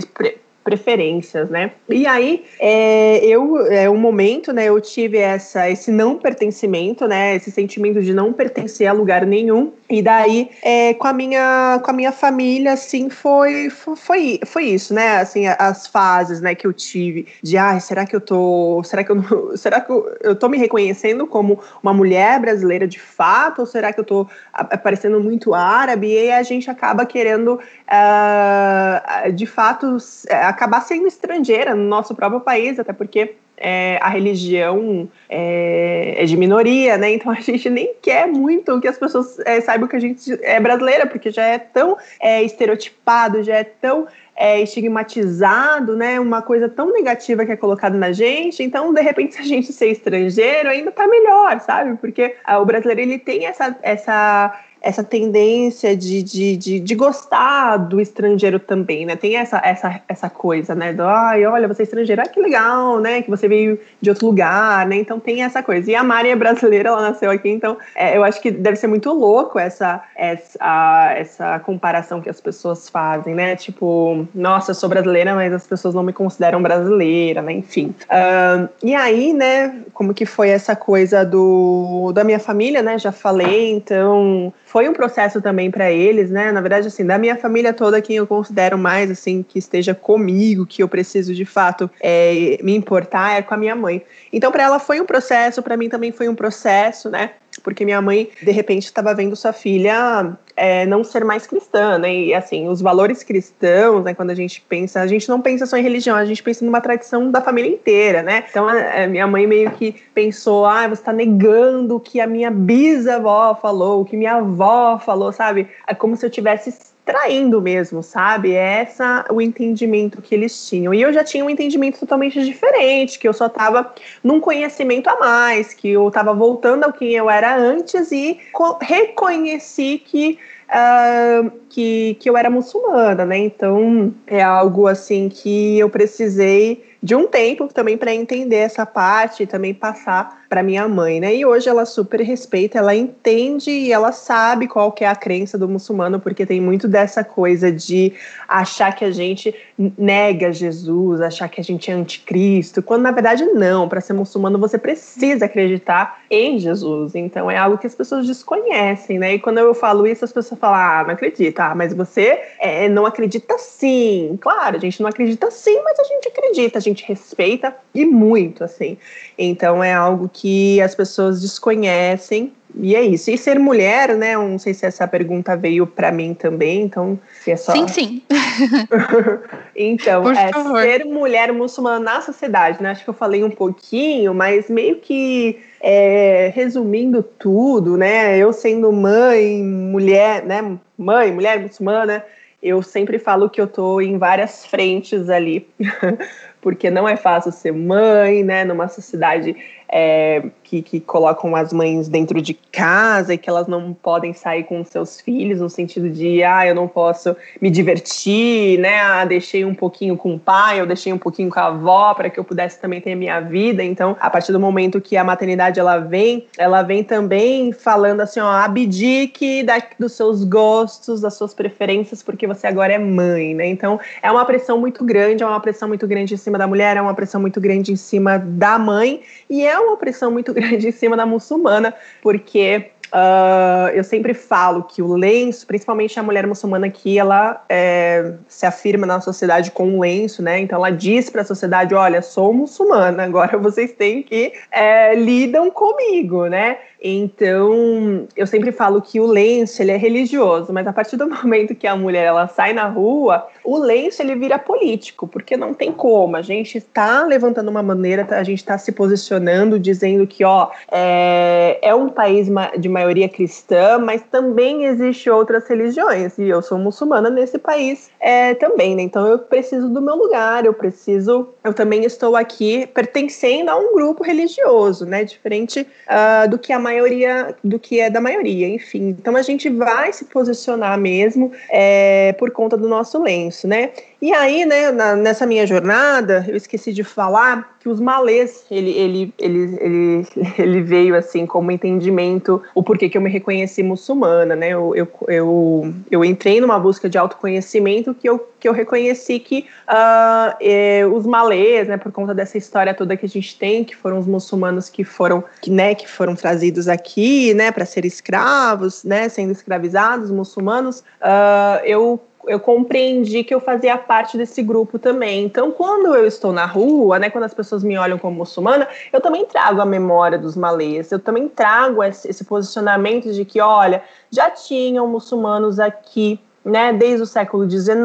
preferências, né? E aí, é, eu, é um momento, né, eu tive essa, esse não pertencimento, né, esse sentimento de não pertencer a lugar nenhum, e daí, é, com, a minha, com a minha família, assim, foi, foi, foi isso, né, assim, as fases, né, que eu tive de, ai, será que eu tô, será que eu, será que eu, eu tô me reconhecendo como uma mulher brasileira de fato, ou será que eu tô aparecendo muito árabe, e aí a gente acaba querendo, uh, de fato, acabar sendo estrangeira no nosso próprio país, até porque é, a religião é, é, de minoria, né? Então a gente nem quer muito que as pessoas é, saibam que a gente é brasileira, porque já é tão é, estereotipado, já é tão é, estigmatizado, né? Uma coisa tão negativa que é colocada na gente. Então, de repente, se a gente ser estrangeiro, ainda tá melhor, sabe? Porque ah, o brasileiro ele tem essa, essa essa tendência de, de, de, de, gostar do estrangeiro também, né? Tem essa, essa, essa coisa, né? Do, ai, olha, você é estrangeiro, ah, que legal, né? Que você veio de outro lugar, né? Então tem essa coisa. E a Mari é brasileira, ela nasceu aqui, então é, eu acho que deve ser muito louco essa, essa, essa comparação que as pessoas fazem, né? Tipo, nossa, eu sou brasileira, mas as pessoas não me consideram brasileira, né? Enfim. Uh, e aí, né, como que foi essa coisa do, da minha família, né? Já falei, então foi um processo também para eles, né? Na verdade, assim, da minha família toda, quem eu considero mais, assim, que esteja comigo, que eu preciso de fato é, me importar, é com a minha mãe. Então, para ela foi um processo, para mim também foi um processo, né? Porque minha mãe, de repente, estava vendo sua filha é, não ser mais cristã, né? E assim, os valores cristãos, né? Quando a gente pensa, a gente não pensa só em religião, a gente pensa numa tradição da família inteira, né? Então, a, minha mãe meio que pensou, ah, você está negando o que a minha bisavó falou, o que minha avó falou, sabe? É como se eu tivesse traindo mesmo, sabe? Essa o entendimento que eles tinham. E eu já tinha um entendimento totalmente diferente, que eu só estava num conhecimento a mais, que eu estava voltando ao que eu era antes e reconheci que Uh, que, que eu era muçulmana, né? Então é algo assim que eu precisei de um tempo também para entender essa parte e também passar para minha mãe, né? E hoje ela super respeita, ela entende e ela sabe qual que é a crença do muçulmano, porque tem muito dessa coisa de achar que a gente nega Jesus, achar que a gente é anticristo, quando na verdade não, para ser muçulmano você precisa acreditar em Jesus. Então é algo que as pessoas desconhecem, né? E quando eu falo isso, as pessoas falam: "Ah, não acredita. Ah, mas você é, não acredita sim". Claro, a gente não acredita sim, mas a gente acredita, a gente respeita e muito assim. Então é algo que as pessoas desconhecem e é isso. E ser mulher, né? não sei se essa pergunta veio para mim também, então se é só. Sim, sim. então, Por é favor. ser mulher muçulmana na sociedade, né? Acho que eu falei um pouquinho, mas meio que é, resumindo tudo, né? Eu sendo mãe, mulher, né? Mãe, mulher muçulmana, eu sempre falo que eu tô em várias frentes ali, porque não é fácil ser mãe, né, numa sociedade é, que, que, colocam as mães dentro de casa e que elas não podem sair com seus filhos, no sentido de, ah, eu não posso me divertir, né? Ah, deixei um pouquinho com o pai, eu deixei um pouquinho com a avó para que eu pudesse também ter a minha vida. Então, a partir do momento que a maternidade ela vem, ela vem também falando assim, ó, abdique da, dos seus gostos, das suas preferências, porque você agora é mãe, né? Então, é uma pressão muito grande, é uma pressão muito grande em cima da mulher, é uma pressão muito grande em cima da mãe, e é uma pressão muito grande em cima da muçulmana, porque Uh, eu sempre falo que o lenço, principalmente a mulher muçulmana aqui, ela é, se afirma na sociedade com um lenço, né? Então ela diz para a sociedade: olha, sou muçulmana, agora vocês têm que é, lidam comigo, né? Então, eu sempre falo que o lenço ele é religioso, mas a partir do momento que a mulher ela sai na rua, o lenço ele vira político, porque não tem como. A gente está levantando uma maneira, a gente está se posicionando, dizendo que ó, é, é um país de maioria cristã, mas também existe outras religiões e eu sou muçulmana nesse país é, também, né? Então eu preciso do meu lugar, eu preciso, eu também estou aqui pertencendo a um grupo religioso, né? Diferente uh, do que a maioria, do que é da maioria, enfim. Então a gente vai se posicionar mesmo é, por conta do nosso lenço, né? E aí, né, na, nessa minha jornada, eu esqueci de falar que os malês, ele, ele, ele, ele, ele veio assim como entendimento o porquê que eu me reconheci muçulmana, né? Eu, eu, eu, eu entrei numa busca de autoconhecimento que eu, que eu reconheci que uh, os malês, né, por conta dessa história toda que a gente tem, que foram os muçulmanos que foram, que, né, que foram trazidos aqui, né, para ser escravos, né, sendo escravizados, muçulmanos, uh, eu eu compreendi que eu fazia parte desse grupo também. Então, quando eu estou na rua, né, quando as pessoas me olham como muçulmana, eu também trago a memória dos malês, eu também trago esse, esse posicionamento de que, olha, já tinham muçulmanos aqui né, desde o século XIX,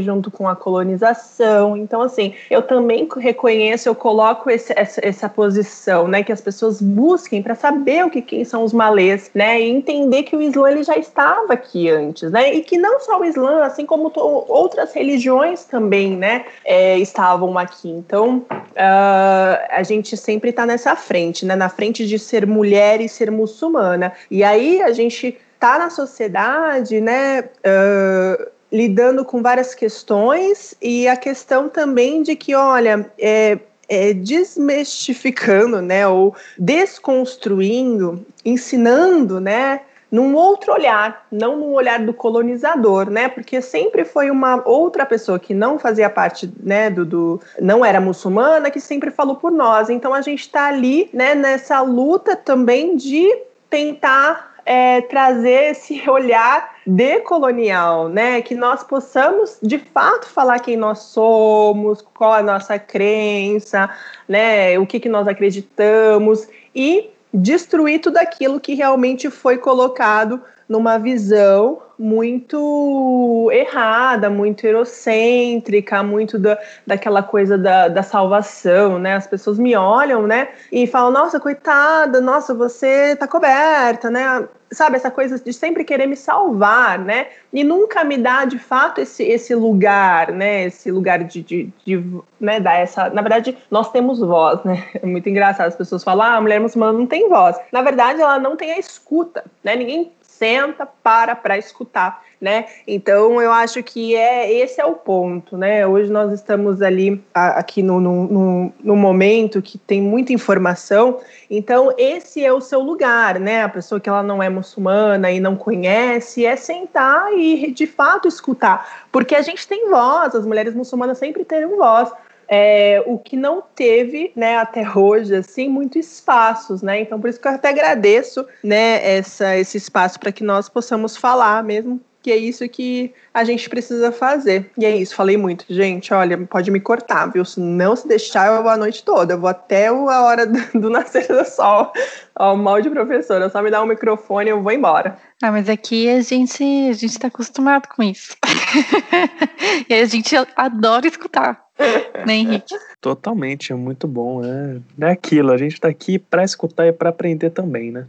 junto com a colonização. Então, assim, eu também reconheço, eu coloco esse, essa, essa, posição, né, que as pessoas busquem para saber o que quem são os malês, né, e entender que o Islã ele já estava aqui antes, né, e que não só o Islã, assim como outras religiões também, né, é, estavam aqui. Então, uh, a gente sempre está nessa frente, né, na frente de ser mulher e ser muçulmana. E aí a gente está na sociedade, né, uh, lidando com várias questões e a questão também de que, olha, é, é, desmistificando, né, ou desconstruindo, ensinando, né, num outro olhar, não no olhar do colonizador, né? Porque sempre foi uma outra pessoa que não fazia parte, né, do, do não era muçulmana, que sempre falou por nós. Então a gente está ali, né, nessa luta também de tentar é, trazer esse olhar decolonial, né? Que nós possamos de fato falar quem nós somos, qual a nossa crença, né? O que, que nós acreditamos e destruir tudo aquilo que realmente foi colocado numa visão muito errada, muito eurocêntrica, muito da, daquela coisa da, da salvação, né? As pessoas me olham, né? E falam, nossa, coitada, nossa, você tá coberta, né? Sabe, essa coisa de sempre querer me salvar, né? E nunca me dá, de fato, esse, esse lugar, né? Esse lugar de, de, de né? Dar essa... Na verdade, nós temos voz, né? É muito engraçado. As pessoas falam, ah, a mulher muçulmana não tem voz. Na verdade, ela não tem a escuta, né? Ninguém senta, para para escutar, né? Então eu acho que é esse é o ponto, né? Hoje nós estamos ali aqui no, no, no, momento que tem muita informação, então esse é o seu lugar, né? A pessoa que ela não é muçulmana e não conhece é sentar e de fato escutar, porque a gente tem voz, as mulheres muçulmanas sempre terão voz. É, o que não teve, né, até hoje, assim, muito espaços, né? Então, por isso que eu até agradeço, né, essa, esse espaço para que nós possamos falar mesmo, que é isso que a gente precisa fazer. E é isso, falei muito. Gente, olha, pode me cortar, viu? Se não se deixar, eu vou a noite toda. Eu vou até a hora do, do nascer do sol. Ó, mal de professora, só me dá um microfone e eu vou embora. Ah, mas aqui a gente, a gente tá acostumado com isso. e a gente adora escutar. né, Henrique? Totalmente, é muito bom. É, é aquilo, a gente tá aqui para escutar e para aprender também, né?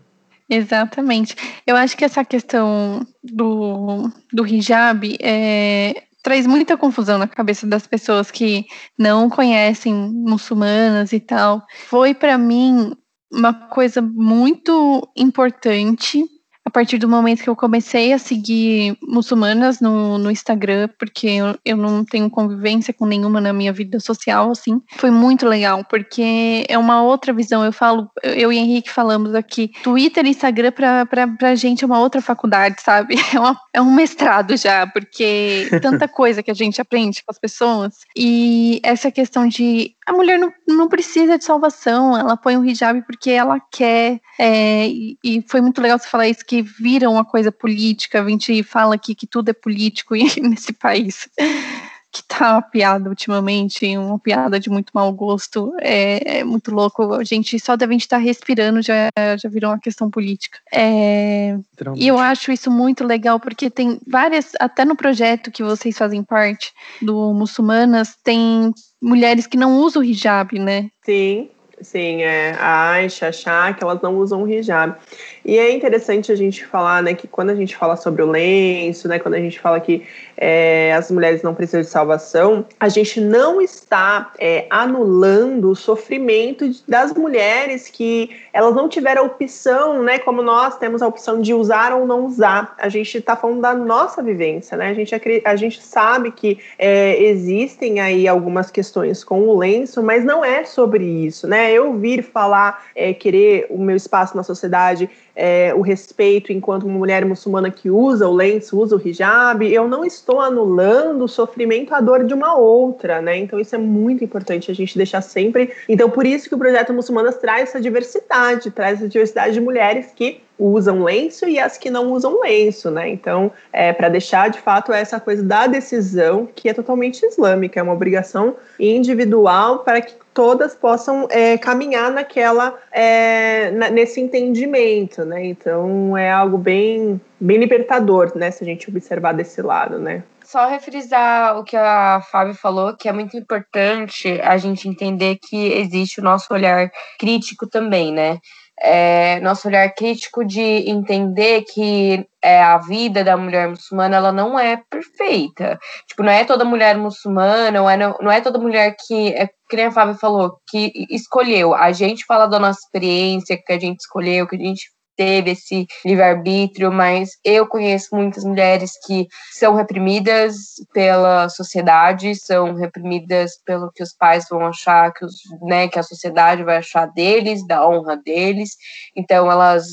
Exatamente. Eu acho que essa questão do, do hijab é, traz muita confusão na cabeça das pessoas que não conhecem muçulmanas e tal. Foi para mim uma coisa muito importante partir do momento que eu comecei a seguir muçulmanas no, no Instagram, porque eu, eu não tenho convivência com nenhuma na minha vida social, assim, foi muito legal, porque é uma outra visão. Eu falo, eu e Henrique falamos aqui, Twitter e Instagram pra, pra, pra gente é uma outra faculdade, sabe? É, uma, é um mestrado já, porque tanta coisa que a gente aprende com as pessoas. E essa questão de a mulher não, não precisa de salvação, ela põe um hijab porque ela quer. É, e, e, foi muito legal você falar isso, que vira uma coisa política, a gente fala aqui que tudo é político nesse país. Que tá uma piada ultimamente, uma piada de muito mau gosto, é, é muito louco. A gente só deve estar respirando já, já virou uma questão política. É, e eu acho isso muito legal, porque tem várias, até no projeto que vocês fazem parte, do Muçulmanas, tem mulheres que não usam hijab, né? Sim, sim, é. A Aisha, a elas não usam hijab. E é interessante a gente falar, né, que quando a gente fala sobre o lenço, né, quando a gente fala que é, as mulheres não precisam de salvação, a gente não está é, anulando o sofrimento das mulheres que elas não tiveram a opção, né, como nós temos a opção de usar ou não usar. A gente está falando da nossa vivência, né? A gente, a gente sabe que é, existem aí algumas questões com o lenço, mas não é sobre isso, né? Eu vir falar, é, querer o meu espaço na sociedade, é, o respeito enquanto uma mulher muçulmana que usa o lenço, usa o hijab, eu não estou anulando o sofrimento, a dor de uma outra, né? Então isso é muito importante a gente deixar sempre. Então por isso que o projeto Muçulmanas traz essa diversidade, traz essa diversidade de mulheres que usam lenço e as que não usam lenço, né? Então, é, para deixar de fato essa coisa da decisão que é totalmente islâmica, é uma obrigação individual para que todas possam é, caminhar naquela é, na, nesse entendimento, né? Então é algo bem bem libertador, né? Se a gente observar desse lado, né? Só refrisar o que a Fábio falou, que é muito importante a gente entender que existe o nosso olhar crítico também, né? é, nosso olhar crítico de entender que é, a vida da mulher muçulmana ela não é perfeita. Tipo, não é toda mulher muçulmana, não é, não é toda mulher que, é, que nem a Fábio falou, que escolheu. A gente fala da nossa experiência, que a gente escolheu, que a gente teve esse livre-arbítrio, mas eu conheço muitas mulheres que são reprimidas pela sociedade, são reprimidas pelo que os pais vão achar, que, os, né, que a sociedade vai achar deles, da honra deles. Então elas,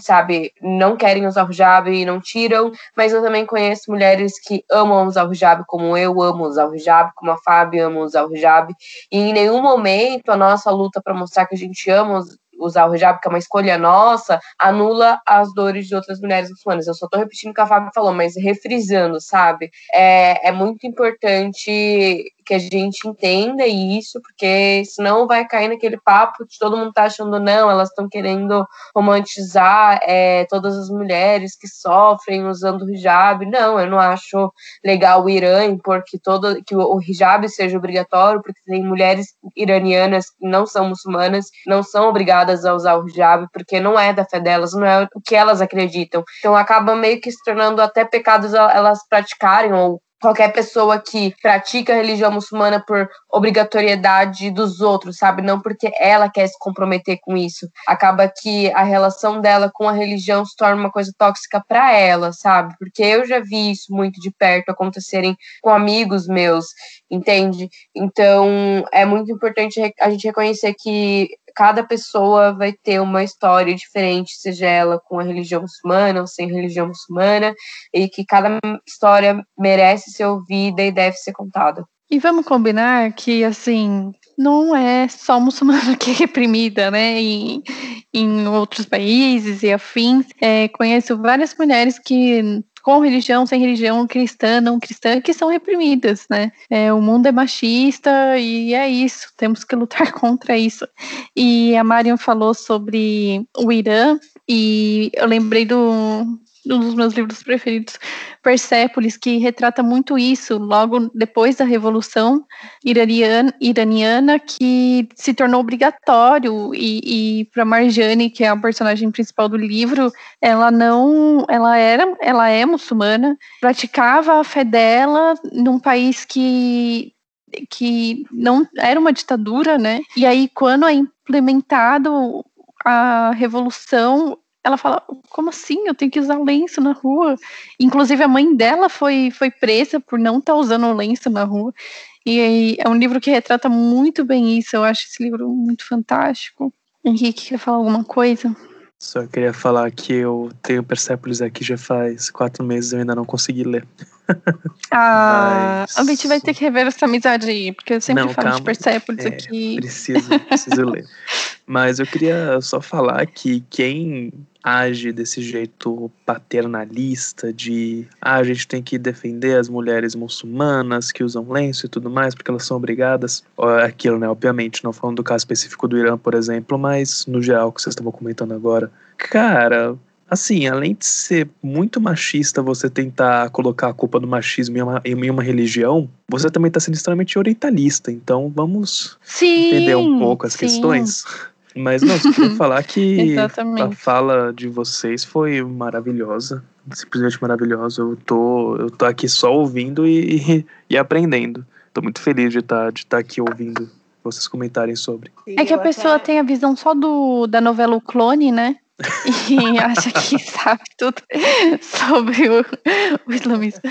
sabe, não querem usar o hijab e não tiram, mas eu também conheço mulheres que amam usar o hijab como eu amo usar o hijab, como a Fábio ama usar o hijab, e em nenhum momento a nossa luta para mostrar que a gente ama usar o hijab, que é uma escolha nossa, anula as dores de outras mulheres muçulmanas. Eu só tô repetindo o que a Fábio falou, mas refrisando, sabe? É, é muito importante que a gente entenda isso, porque senão vai cair naquele papo de todo mundo tá achando, não, elas estão querendo romantizar é, todas as mulheres que sofrem usando o hijab. Não, eu não acho legal o Irã impor que, todo, que o hijab seja obrigatório, porque tem mulheres iranianas que não são muçulmanas, não são obrigadas a usar o hijab, porque não é da fé delas, não é o que elas acreditam. Então acaba meio que se tornando até pecados elas praticarem ou qualquer pessoa que pratica a religião muçulmana por obrigatoriedade dos outros, sabe? Não porque ela quer se comprometer com isso. Acaba que a relação dela com a religião se torna uma coisa tóxica para ela, sabe? Porque eu já vi isso muito de perto acontecerem com amigos meus, entende? Então, é muito importante a gente reconhecer que cada pessoa vai ter uma história diferente, seja ela com a religião muçulmana ou sem religião muçulmana, e que cada história merece ser ouvida e deve ser contada. E vamos combinar que, assim, não é só muçulmana que é reprimida, né? Em, em outros países e afins. É, conheço várias mulheres que com religião, sem religião, cristã, não cristã, que são reprimidas, né? É, o mundo é machista e é isso, temos que lutar contra isso. E a Mariam falou sobre o Irã, e eu lembrei do, um dos meus livros preferidos, Persépolis, que retrata muito isso, logo depois da Revolução Iraniana, que se tornou obrigatório, e, e para Marjane, que é a personagem principal do livro, ela não, ela era, ela é muçulmana, praticava a fé dela num país que que não era uma ditadura, né? E aí quando é implementado a revolução, ela fala: como assim? Eu tenho que usar lenço na rua? Inclusive, a mãe dela foi, foi presa por não estar tá usando lenço na rua. E é um livro que retrata muito bem isso. Eu acho esse livro muito fantástico. Henrique, quer falar alguma coisa? Só queria falar que eu tenho Persepolis aqui já faz quatro meses e eu ainda não consegui ler. Ah, Mas... a gente vai ter que rever essa amizade aí, porque eu sempre não, falo calma. de Persepolis é, aqui. Preciso, preciso ler. Mas eu queria só falar que quem age desse jeito paternalista de ah, a gente tem que defender as mulheres muçulmanas que usam lenço e tudo mais porque elas são obrigadas aquilo né obviamente não falando do caso específico do Irã por exemplo mas no geral que vocês estavam comentando agora cara assim, além de ser muito machista você tentar colocar a culpa do machismo em uma, em uma religião, você também está sendo extremamente orientalista. Então vamos sim, entender um pouco as sim. questões. Mas não, só queria falar que a fala de vocês foi maravilhosa, simplesmente maravilhosa. Eu tô, eu tô aqui só ouvindo e, e aprendendo. Tô muito feliz de estar tá, de tá aqui ouvindo vocês comentarem sobre. É que a pessoa tem a visão só do, da novela O Clone, né? e acha que sabe tudo sobre o, o islamismo.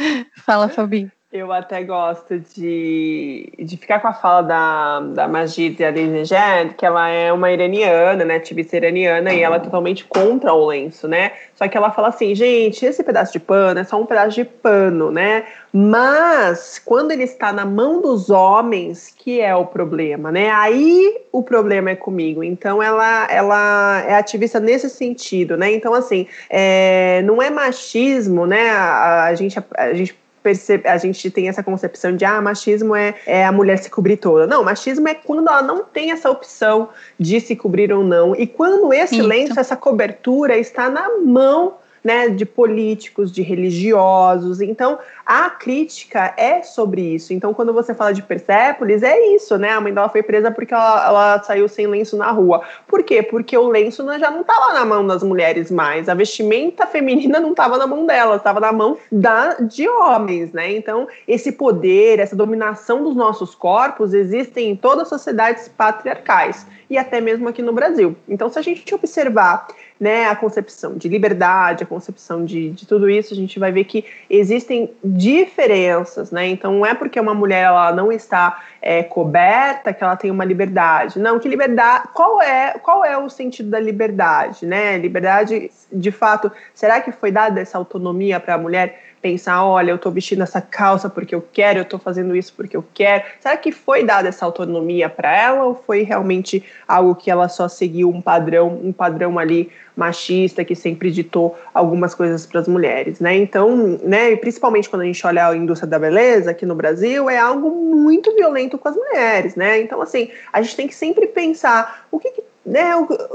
Fala, Fabi. Eu até gosto de, de ficar com a fala da, da Majid Alinejad, que ela é uma iraniana, né, ativista iraniana, e ela é totalmente contra o lenço, né? Só que ela fala assim, gente, esse pedaço de pano é só um pedaço de pano, né? Mas quando ele está na mão dos homens, que é o problema, né? Aí o problema é comigo. Então ela, ela é ativista nesse sentido, né? Então, assim, é, não é machismo, né? A, a gente, a, a gente percebe, a gente tem essa concepção de ah, machismo é, é a mulher se cobrir toda. Não, machismo é quando ela não tem essa opção de se cobrir ou não. E quando esse Isso. lenço, essa cobertura está na mão né, de políticos, de religiosos. Então, a crítica é sobre isso. Então, quando você fala de Persépolis, é isso, né? A mãe dela foi presa porque ela, ela saiu sem lenço na rua. Por quê? Porque o lenço já não estava na mão das mulheres mais. A vestimenta feminina não estava na mão dela, estava na mão da, de homens, né? Então, esse poder, essa dominação dos nossos corpos existem em todas as sociedades patriarcais e até mesmo aqui no Brasil. Então, se a gente observar né, a concepção de liberdade, a concepção de, de tudo isso, a gente vai ver que existem diferenças, né? Então não é porque uma mulher ela não está é, coberta que ela tem uma liberdade. Não, que liberdade. Qual é qual é o sentido da liberdade, né? Liberdade, de fato, será que foi dada essa autonomia para a mulher? Pensar, olha, eu estou vestindo essa calça porque eu quero, eu estou fazendo isso porque eu quero. Será que foi dada essa autonomia para ela ou foi realmente algo que ela só seguiu um padrão, um padrão ali machista que sempre ditou algumas coisas para as mulheres, né? Então, né, principalmente quando a gente olha a indústria da beleza aqui no Brasil, é algo muito violento com as mulheres, né? Então, assim, a gente tem que sempre pensar o que, que né,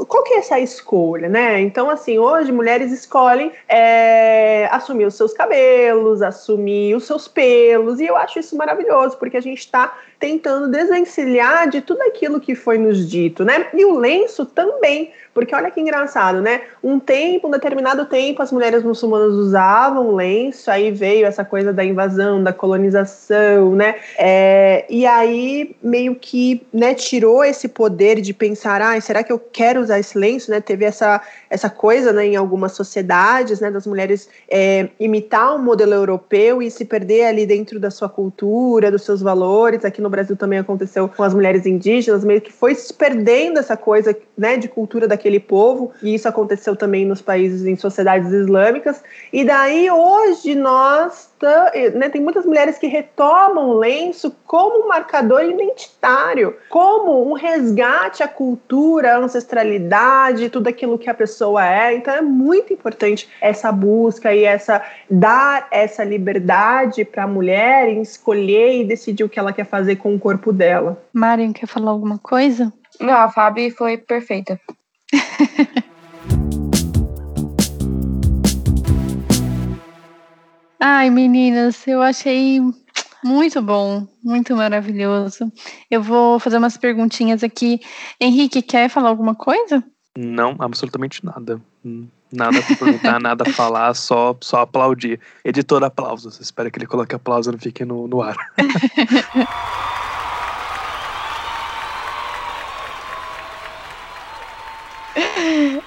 qual que é essa escolha, né? Então, assim, hoje mulheres escolhem é, assumir os seus cabelos, assumir os seus pelos, e eu acho isso maravilhoso, porque a gente está tentando desvencilhar de tudo aquilo que foi nos dito, né? E o lenço também, porque olha que engraçado, né? Um tempo, um determinado tempo, as mulheres muçulmanas usavam lenço, aí veio essa coisa da invasão, da colonização, né? É, e aí meio que né, tirou esse poder de pensar, ah, será que eu quero usar esse lenço, né? Teve essa, essa coisa né, em algumas sociedades, né? Das mulheres é, imitar um modelo europeu e se perder ali dentro da sua cultura, dos seus valores. Aqui no Brasil também aconteceu com as mulheres indígenas, meio que foi se perdendo essa coisa né, de cultura da daquele povo, e isso aconteceu também nos países em sociedades islâmicas. E daí hoje nós né, tem muitas mulheres que retomam o lenço como um marcador identitário, como um resgate à cultura, à ancestralidade, tudo aquilo que a pessoa é. Então é muito importante essa busca e essa dar essa liberdade para a mulher em escolher e decidir o que ela quer fazer com o corpo dela. Marion, quer falar alguma coisa? Não, a Fábio foi perfeita. Ai, meninas, eu achei muito bom, muito maravilhoso. Eu vou fazer umas perguntinhas aqui. Henrique, quer falar alguma coisa? Não, absolutamente nada. Nada pra perguntar, nada a falar, só, só aplaudir. Editor aplausos. Espero que ele coloque aplauso e não fique no, no ar.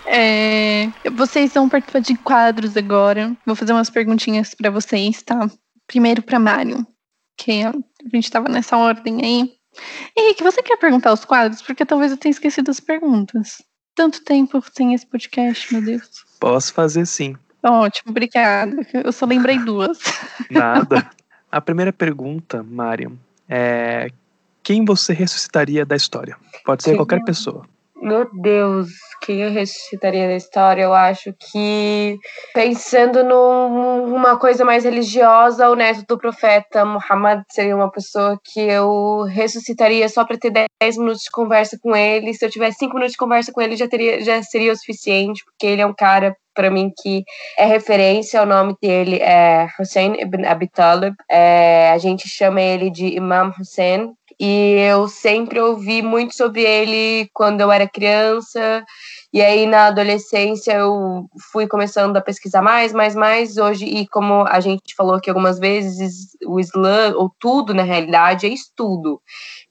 É, vocês vão participar de quadros agora. Vou fazer umas perguntinhas para vocês, tá? Primeiro para Mário, que a gente estava nessa ordem aí. Henrique, você quer perguntar os quadros? Porque talvez eu tenha esquecido as perguntas. Tanto tempo sem esse podcast, meu Deus. Posso fazer sim. Ótimo, obrigada. Eu só lembrei duas. Nada. A primeira pergunta, Mário, é quem você ressuscitaria da história? Pode ser qualquer pessoa. Meu Deus, quem eu ressuscitaria da história? Eu acho que, pensando numa coisa mais religiosa, o neto do profeta Muhammad seria uma pessoa que eu ressuscitaria só para ter 10 minutos de conversa com ele. Se eu tivesse 5 minutos de conversa com ele, já, teria, já seria o suficiente, porque ele é um cara para mim que é referência. O nome dele é Hussein ibn Abi Talib. É, a gente chama ele de Imam Hussein. E eu sempre ouvi muito sobre ele quando eu era criança. E aí, na adolescência, eu fui começando a pesquisar mais, mais, mais. Hoje, e como a gente falou aqui algumas vezes, o Islã, ou tudo na realidade, é estudo.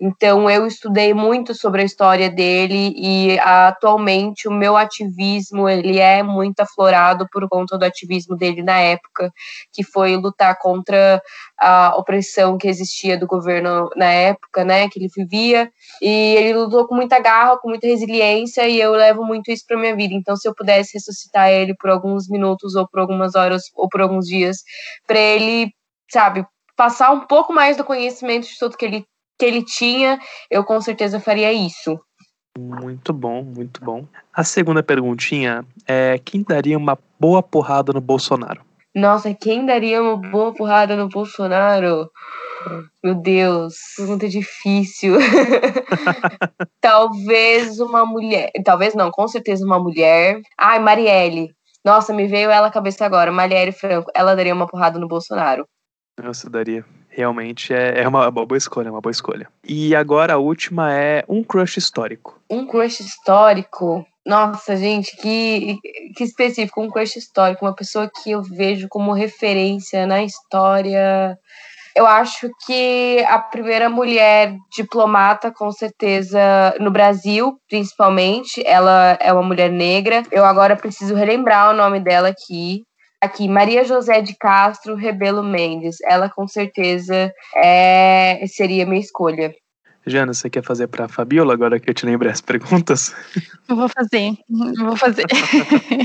Então, eu estudei muito sobre a história dele e atualmente o meu ativismo ele é muito aflorado por conta do ativismo dele na época, que foi lutar contra a opressão que existia do governo na época, né, que ele vivia. E ele lutou com muita garra, com muita resiliência e eu levo muito isso para minha vida. Então, se eu pudesse ressuscitar ele por alguns minutos ou por algumas horas ou por alguns dias, para ele, sabe, passar um pouco mais do conhecimento de tudo que ele que ele tinha, eu com certeza faria isso. Muito bom, muito bom. A segunda perguntinha é: quem daria uma boa porrada no Bolsonaro? Nossa, quem daria uma boa porrada no Bolsonaro? Meu Deus, pergunta difícil. talvez uma mulher. Talvez não, com certeza uma mulher. Ai, Marielle. Nossa, me veio ela à cabeça agora. Marielle Franco. Ela daria uma porrada no Bolsonaro. Nossa, daria realmente é, é uma boa escolha, uma boa escolha. E agora a última é um crush histórico. Um crush histórico? Nossa, gente, que, que específico, um crush histórico, uma pessoa que eu vejo como referência na história. Eu acho que a primeira mulher diplomata, com certeza, no Brasil, principalmente, ela é uma mulher negra. Eu agora preciso relembrar o nome dela aqui, Aqui, Maria José de Castro Rebelo Mendes. Ela com certeza é, seria minha escolha. Jana, você quer fazer para a Fabiola agora que eu te lembrei as perguntas? Eu vou fazer, eu vou fazer.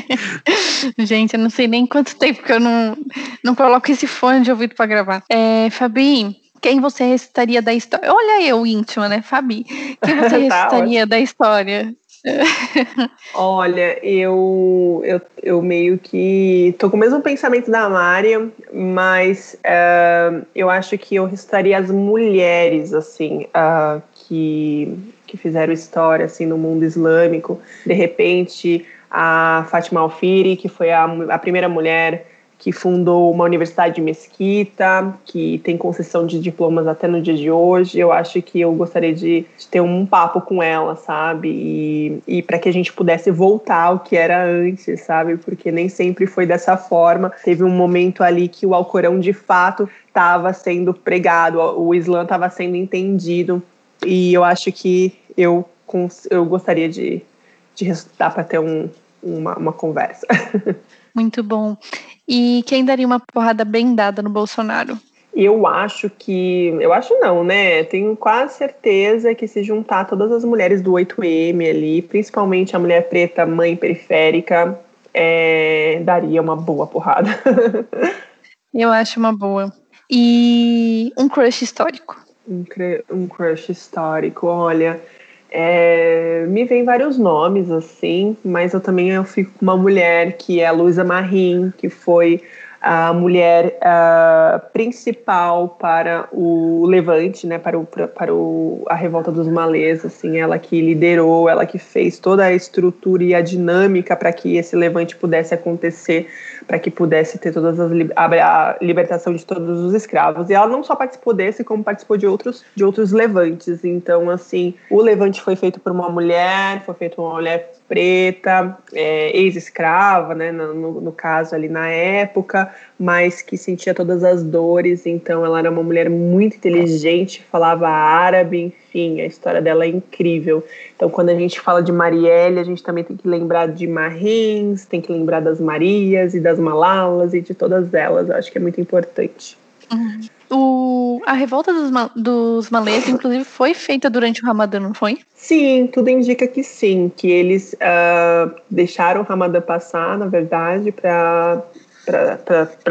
Gente, eu não sei nem quanto tempo que eu não, não coloco esse fone de ouvido para gravar. É, Fabi, quem você recitaria da história? Olha eu íntima, né, Fabi? Quem você tá recitaria da história? Olha, eu, eu, eu meio que tô com o mesmo pensamento da Mária, mas uh, eu acho que eu restaria as mulheres, assim, uh, que, que fizeram história, assim, no mundo islâmico. De repente, a Fátima Alfiri, que foi a, a primeira mulher que fundou uma universidade de Mesquita, que tem concessão de diplomas até no dia de hoje. Eu acho que eu gostaria de, de ter um papo com ela, sabe? E, e para que a gente pudesse voltar ao que era antes, sabe? Porque nem sempre foi dessa forma. Teve um momento ali que o Alcorão de fato estava sendo pregado, o Islã estava sendo entendido. E eu acho que eu, eu gostaria de, de ressuscitar para ter um, uma, uma conversa. Muito bom. E quem daria uma porrada bem dada no Bolsonaro? Eu acho que. Eu acho não, né? Tenho quase certeza que se juntar todas as mulheres do 8M ali, principalmente a mulher preta, mãe periférica, é, daria uma boa porrada. eu acho uma boa. E um crush histórico? Um, um crush histórico, olha. É, me vem vários nomes, assim, mas eu também eu fico com uma mulher que é a Luísa Marim, que foi a mulher uh, principal para o levante, né, para, o, para o, a revolta dos malês, assim, ela que liderou, ela que fez toda a estrutura e a dinâmica para que esse levante pudesse acontecer, para que pudesse ter todas as a, libertação de todos os escravos. E ela não só participou desse, como participou de outros de outros levantes. Então, assim, o levante foi feito por uma mulher, foi feito uma mulher preta, é, ex-escrava, né, no, no, caso ali na época, mas que sentia todas as dores, então ela era uma mulher muito inteligente, falava árabe, enfim, a história dela é incrível. Então quando a gente fala de Marielle, a gente também tem que lembrar de Marins, tem que lembrar das Marias e das Malalas e de todas elas, eu acho que é muito importante. Uhum. O, a revolta dos, dos malês, inclusive, foi feita durante o Ramadã, não foi? Sim, tudo indica que sim, que eles uh, deixaram o Ramadã passar, na verdade, para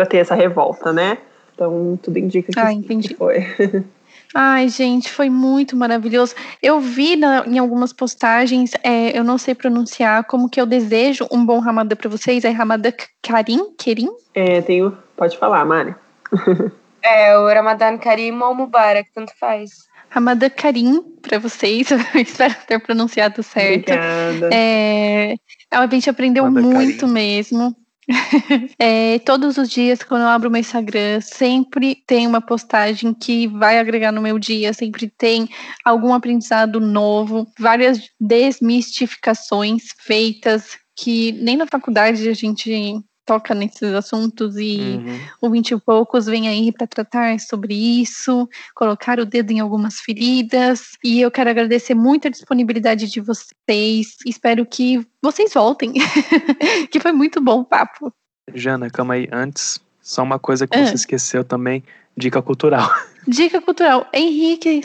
ter essa revolta, né? Então, tudo indica que, ah, que foi. Ai, gente, foi muito maravilhoso. Eu vi na, em algumas postagens, é, eu não sei pronunciar, como que eu desejo um bom Ramadã para vocês. É Ramadã Karim? Kerim? É, tenho. Pode falar, Mari. É, o Ramadan Karim ou Mubarak, tanto faz. Ramadan Karim para vocês, espero ter pronunciado certo. Obrigada. É, a gente aprendeu Ramadan muito Karim. mesmo. é, todos os dias, quando eu abro meu Instagram, sempre tem uma postagem que vai agregar no meu dia, sempre tem algum aprendizado novo, várias desmistificações feitas que nem na faculdade a gente toca nesses assuntos e uhum. o 20 e poucos vem aí para tratar sobre isso, colocar o dedo em algumas feridas. E eu quero agradecer muito a disponibilidade de vocês. Espero que vocês voltem, que foi muito bom o papo. Jana, calma aí. Antes, só uma coisa que ah. você esqueceu também. Dica cultural. Dica cultural. Henrique,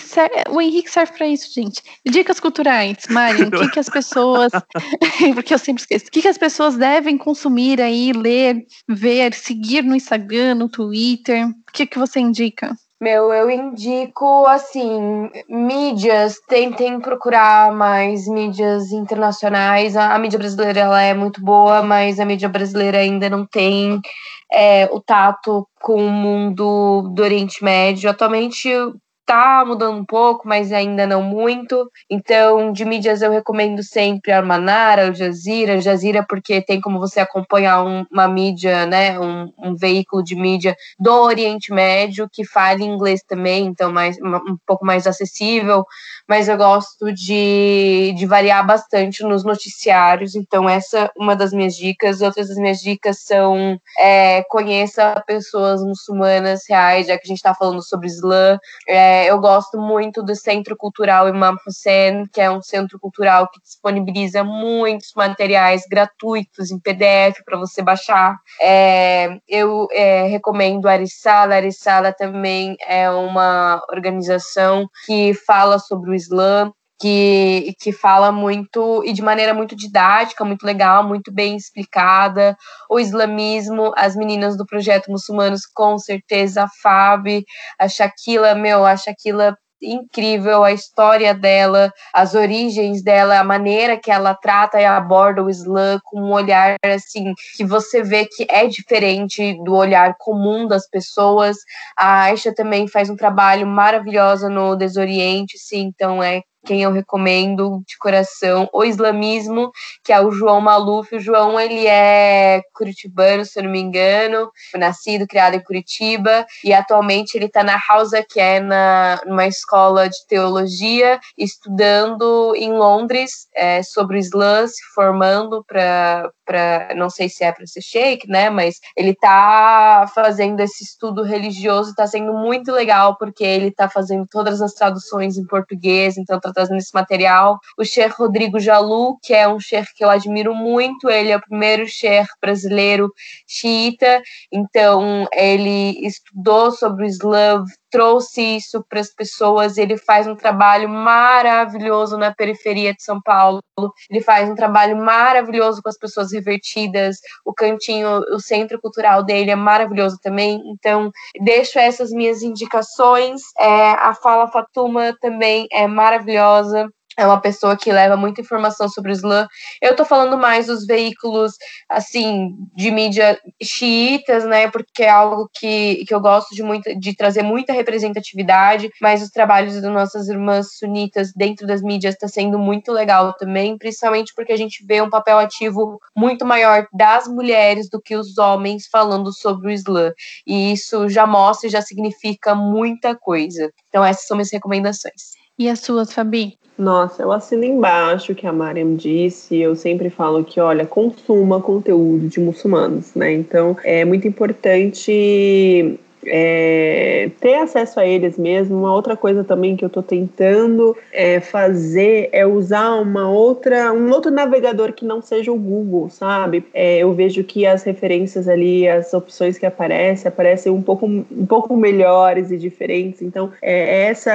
o Henrique serve para isso, gente. Dicas culturais, Mari. O que, que as pessoas. porque eu sempre esqueço. O que, que as pessoas devem consumir aí, ler, ver, seguir no Instagram, no Twitter? O que, que você indica? Meu, eu indico, assim, mídias, tentem procurar mais mídias internacionais. A, a mídia brasileira ela é muito boa, mas a mídia brasileira ainda não tem é, o tato com o mundo do Oriente Médio. Atualmente tá mudando um pouco, mas ainda não muito. Então, de mídias eu recomendo sempre a Manara, Al Jazeera, Al Jazeera porque tem como você acompanhar um, uma mídia, né, um, um, veículo de mídia do Oriente Médio que fale inglês também, então mais um pouco mais acessível. Mas eu gosto de, de variar bastante nos noticiários. Então, essa é uma das minhas dicas. Outras das minhas dicas são é, conheça pessoas muçulmanas reais, já que a gente está falando sobre Islã. É, eu gosto muito do Centro Cultural Imam Hussein, que é um centro cultural que disponibiliza muitos materiais gratuitos em PDF para você baixar. É, eu é, recomendo a Arisala. A Arisala também é uma organização que fala sobre o Islã que, que fala muito e de maneira muito didática, muito legal, muito bem explicada. O islamismo, as meninas do projeto Muçulmanos, com certeza, a Fábio, a Shaquila, meu, a Shaquila incrível a história dela, as origens dela, a maneira que ela trata e aborda o Islã com um olhar assim que você vê que é diferente do olhar comum das pessoas. A Aisha também faz um trabalho maravilhoso no Desoriente, sim, então é quem eu recomendo de coração, o islamismo, que é o João Maluf. O João, ele é curitibano, se eu não me engano, nascido, criado em Curitiba, e atualmente ele está na Hausa, que é na, numa escola de teologia, estudando em Londres é, sobre o Islã, se formando para para não sei se é para ser sheik, né? Mas ele tá fazendo esse estudo religioso, está sendo muito legal porque ele está fazendo todas as traduções em português, então tá trazendo esse material. O Sheikh Rodrigo Jalu, que é um sheikh que eu admiro muito, ele é o primeiro sheikh brasileiro xiita, então ele estudou sobre o Islã, trouxe isso para as pessoas. Ele faz um trabalho maravilhoso na periferia de São Paulo. Ele faz um trabalho maravilhoso com as pessoas revertidas. O cantinho, o centro cultural dele é maravilhoso também. Então, deixo essas minhas indicações. É, a Fala Fatuma também é maravilhosa. É uma pessoa que leva muita informação sobre o Islã. Eu tô falando mais dos veículos, assim, de mídia xiitas, né, porque é algo que, que eu gosto de, muito, de trazer muita representatividade, mas os trabalhos das nossas irmãs sunitas dentro das mídias está sendo muito legal também, principalmente porque a gente vê um papel ativo muito maior das mulheres do que os homens falando sobre o Islã. E isso já mostra e já significa muita coisa. Então, essas são minhas recomendações. E as suas, Fabi? Nossa, eu assino embaixo o que a Mariam disse. Eu sempre falo que, olha, consuma conteúdo de muçulmanos, né? Então, é muito importante é, ter acesso a eles mesmo. Uma outra coisa também que eu estou tentando é, fazer é usar uma outra, um outro navegador que não seja o Google, sabe? É, eu vejo que as referências ali, as opções que aparecem, aparecem um pouco, um pouco melhores e diferentes. Então, é essa,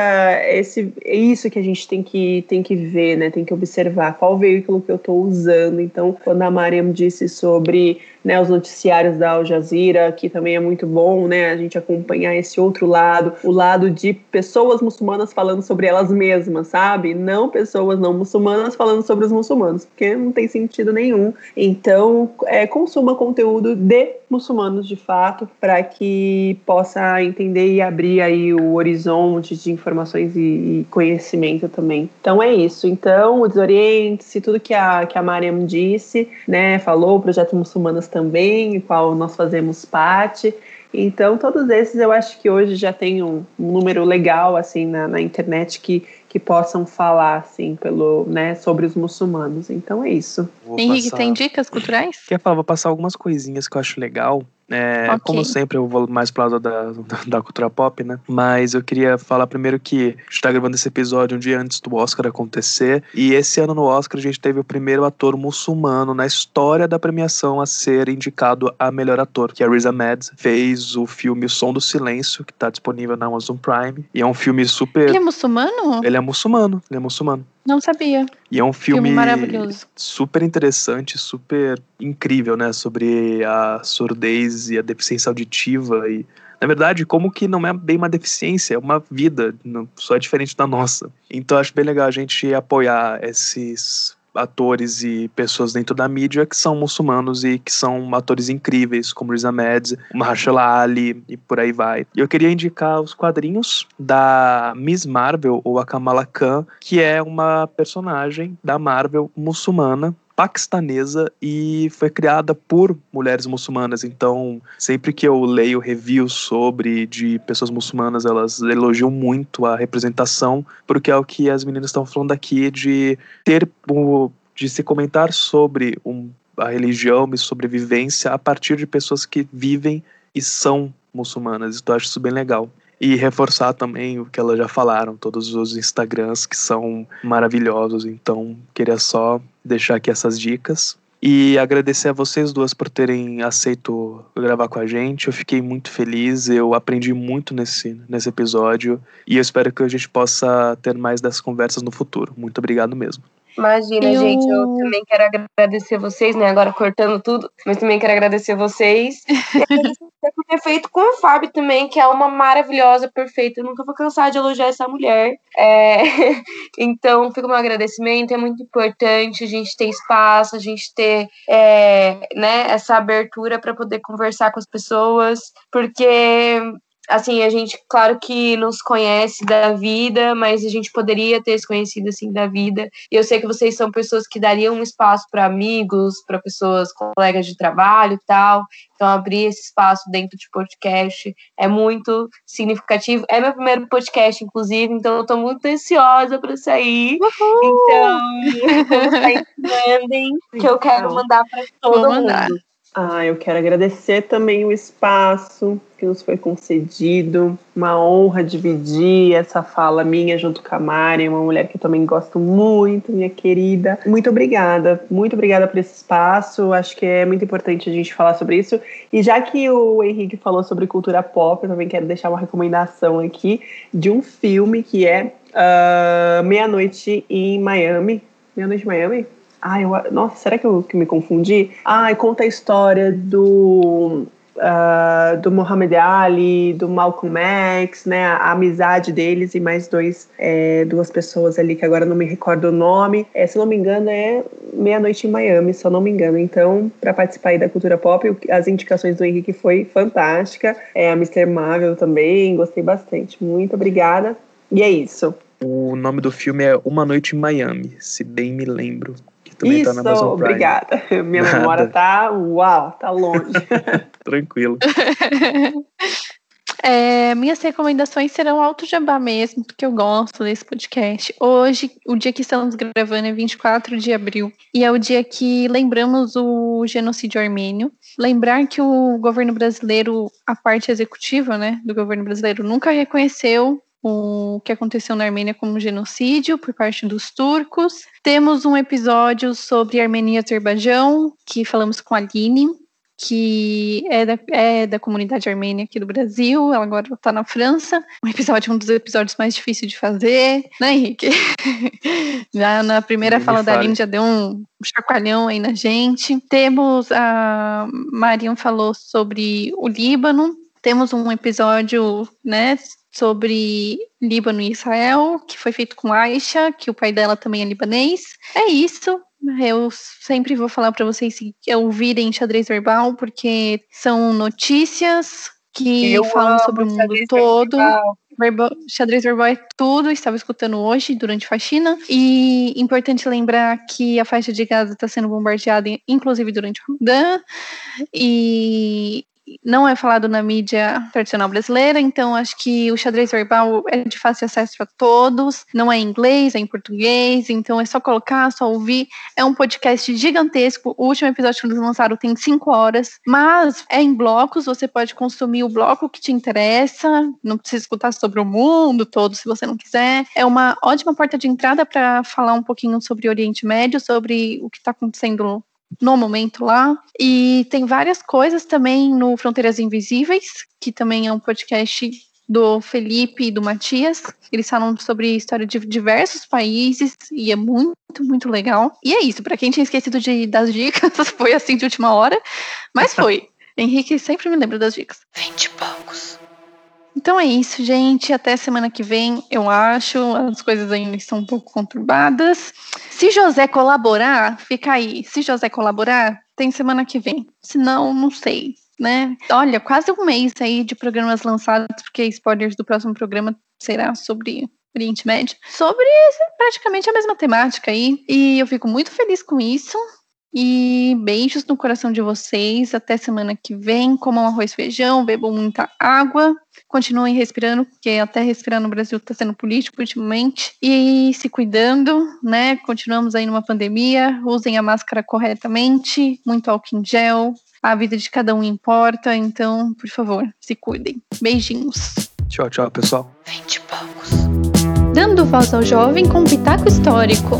esse, é isso que a gente tem que, tem que ver, né? Tem que observar qual veículo que eu estou usando. Então, quando a Mariam disse sobre né, os noticiários da Al Jazeera, que também é muito bom, né, a gente acompanhar esse outro lado, o lado de pessoas muçulmanas falando sobre elas mesmas, sabe? Não pessoas não muçulmanas falando sobre os muçulmanos, porque não tem sentido nenhum. Então, é, consuma conteúdo de muçulmanos de fato, para que possa entender e abrir aí o horizonte de informações e, e conhecimento também. Então é isso. Então, desoriente-se, tudo que a, que a Mariam disse, né, falou, o projeto Muçulmanas também, qual nós fazemos parte. Então, todos esses eu acho que hoje já tem um, um número legal assim na, na, internet que, que possam falar assim pelo, né, sobre os muçulmanos. Então é isso. Vou Henrique, passar... tem dicas culturais? Quer falar, vou passar algumas coisinhas que eu acho legal é, okay. Como sempre, eu vou mais pro lado da, da, da, cultura pop, né? Mas eu queria falar primeiro que a gente tá gravando esse episódio um dia antes do Oscar acontecer. E esse ano no Oscar a gente teve o primeiro ator muçulmano na história da premiação a ser indicado a melhor ator, que é Riz Ahmed. Fez o filme O Som do Silêncio, que tá disponível na Amazon Prime. E é um filme super. Ele é muçulmano? Ele é muçulmano, ele é muçulmano. Não sabia. E é um filme, filme, maravilhoso. super interessante, super incrível, né? Sobre a surdez e a deficiência auditiva e na verdade, como que não é bem uma deficiência, é uma vida, só é diferente da nossa. Então acho bem legal a gente apoiar esses atores e pessoas dentro da mídia que são muçulmanos e que são atores incríveis, como Riz Ahmed, Mahershala Ali e por aí vai. Eu queria indicar os quadrinhos da Miss Marvel, ou a Kamala Khan, que é uma personagem da Marvel muçulmana paquistanesa e foi criada por mulheres muçulmanas. Então, sempre que eu leio reviews sobre de pessoas muçulmanas, elas elogiam muito a representação, porque é o que as meninas estão falando aqui de ter de se comentar sobre um, a religião e sobrevivência a partir de pessoas que vivem e são muçulmanas. Então, eu acho isso bem legal. E reforçar também o que elas já falaram, todos os Instagrams que são maravilhosos. Então, queria só deixar aqui essas dicas. E agradecer a vocês duas por terem aceito gravar com a gente. Eu fiquei muito feliz, eu aprendi muito nesse, nesse episódio. E eu espero que a gente possa ter mais dessas conversas no futuro. Muito obrigado mesmo. Imagina, eu... gente, eu também quero agradecer vocês, né? Agora cortando tudo, mas também quero agradecer vocês. E por ter feito com a Fábio também, que é uma maravilhosa, perfeita. Eu nunca vou cansar de elogiar essa mulher. É... Então, fica o meu agradecimento. É muito importante a gente ter espaço, a gente ter é, né, essa abertura para poder conversar com as pessoas, porque assim, a gente, claro que nos conhece da vida, mas a gente poderia ter se conhecido assim da vida. E eu sei que vocês são pessoas que dariam um espaço para amigos, para pessoas, colegas de trabalho e tal. Então, abrir esse espaço dentro de podcast é muito significativo. É meu primeiro podcast, inclusive, então eu estou muito ansiosa para sair. Uhul! Então, mandem, que eu quero mandar para todo mundo. Ah, eu quero agradecer também o espaço que nos foi concedido. Uma honra dividir essa fala minha junto com a Mari, uma mulher que eu também gosto muito, minha querida. Muito obrigada, muito obrigada por esse espaço. Acho que é muito importante a gente falar sobre isso. E já que o Henrique falou sobre cultura pop, eu também quero deixar uma recomendação aqui de um filme que é uh, Meia-Noite em Miami. Meia-Noite em Miami? Ai, eu, nossa, será que eu que me confundi? Ai, conta a história do uh, do Muhammad Ali, do Malcolm X, né? A, a amizade deles e mais dois, é, duas pessoas ali que agora não me recordo o nome. É, se não me engano, é Meia-Noite em Miami, se eu não me engano. Então, para participar aí da cultura pop, as indicações do Henrique foi fantástica. É, a Mr. Marvel também, gostei bastante. Muito obrigada. E é isso. O nome do filme é Uma Noite em Miami, se bem me lembro. Que também Isso, tá na Amazon Prime. obrigada. Minha Nada. memória tá, uau, tá longe. Tranquilo. É, minhas recomendações serão alto jabá mesmo, porque eu gosto desse podcast. Hoje, o dia que estamos gravando é 24 de abril, e é o dia que lembramos o genocídio armênio. Lembrar que o governo brasileiro, a parte executiva né, do governo brasileiro, nunca reconheceu o que aconteceu na Armênia como genocídio por parte dos turcos. Temos um episódio sobre Armênia e Azerbaijão, que falamos com a Aline, que é da, é da comunidade armênia aqui do Brasil, ela agora está na França. Um episódio, um dos episódios mais difíceis de fazer, né, Henrique? já na primeira fala da Aline já deu um chacoalhão aí na gente. Temos a Mariam falou sobre o Líbano. Temos um episódio, né, sobre Líbano e Israel, que foi feito com Aisha, que o pai dela também é libanês. É isso. Eu sempre vou falar para vocês ouvirem xadrez verbal, porque são notícias que eu falam sobre o mundo todo. Verbal, xadrez verbal é tudo, estava escutando hoje durante faxina. E importante lembrar que a faixa de Gaza está sendo bombardeada, inclusive durante o Ramadã. E não é falado na mídia tradicional brasileira, então acho que o xadrez verbal é de fácil acesso para todos, não é em inglês, é em português, então é só colocar, só ouvir. É um podcast gigantesco, o último episódio que eles lançaram tem cinco horas, mas é em blocos, você pode consumir o bloco que te interessa, não precisa escutar sobre o mundo todo se você não quiser. É uma ótima porta de entrada para falar um pouquinho sobre Oriente Médio, sobre o que está acontecendo no momento lá. E tem várias coisas também no Fronteiras Invisíveis, que também é um podcast do Felipe e do Matias. Eles falam sobre história de diversos países e é muito, muito legal. E é isso, para quem tinha esquecido de, das dicas, foi assim de última hora, mas foi. Henrique sempre me lembra das dicas. Vinte poucos. Então é isso, gente. Até semana que vem, eu acho. As coisas ainda estão um pouco conturbadas. Se José colaborar, fica aí. Se José colaborar, tem semana que vem. Se não, não sei, né? Olha, quase um mês aí de programas lançados, porque spoilers do próximo programa será sobre Oriente Médio. Sobre praticamente a mesma temática aí. E eu fico muito feliz com isso. E beijos no coração de vocês. Até semana que vem. Comam arroz e feijão, bebam muita água. Continuem respirando, porque até respirar no Brasil está sendo político ultimamente. E se cuidando, né? Continuamos aí numa pandemia. Usem a máscara corretamente, muito álcool em gel. A vida de cada um importa, então, por favor, se cuidem. Beijinhos. Tchau, tchau, pessoal. Vinte poucos. Dando voz ao jovem com pitaco histórico.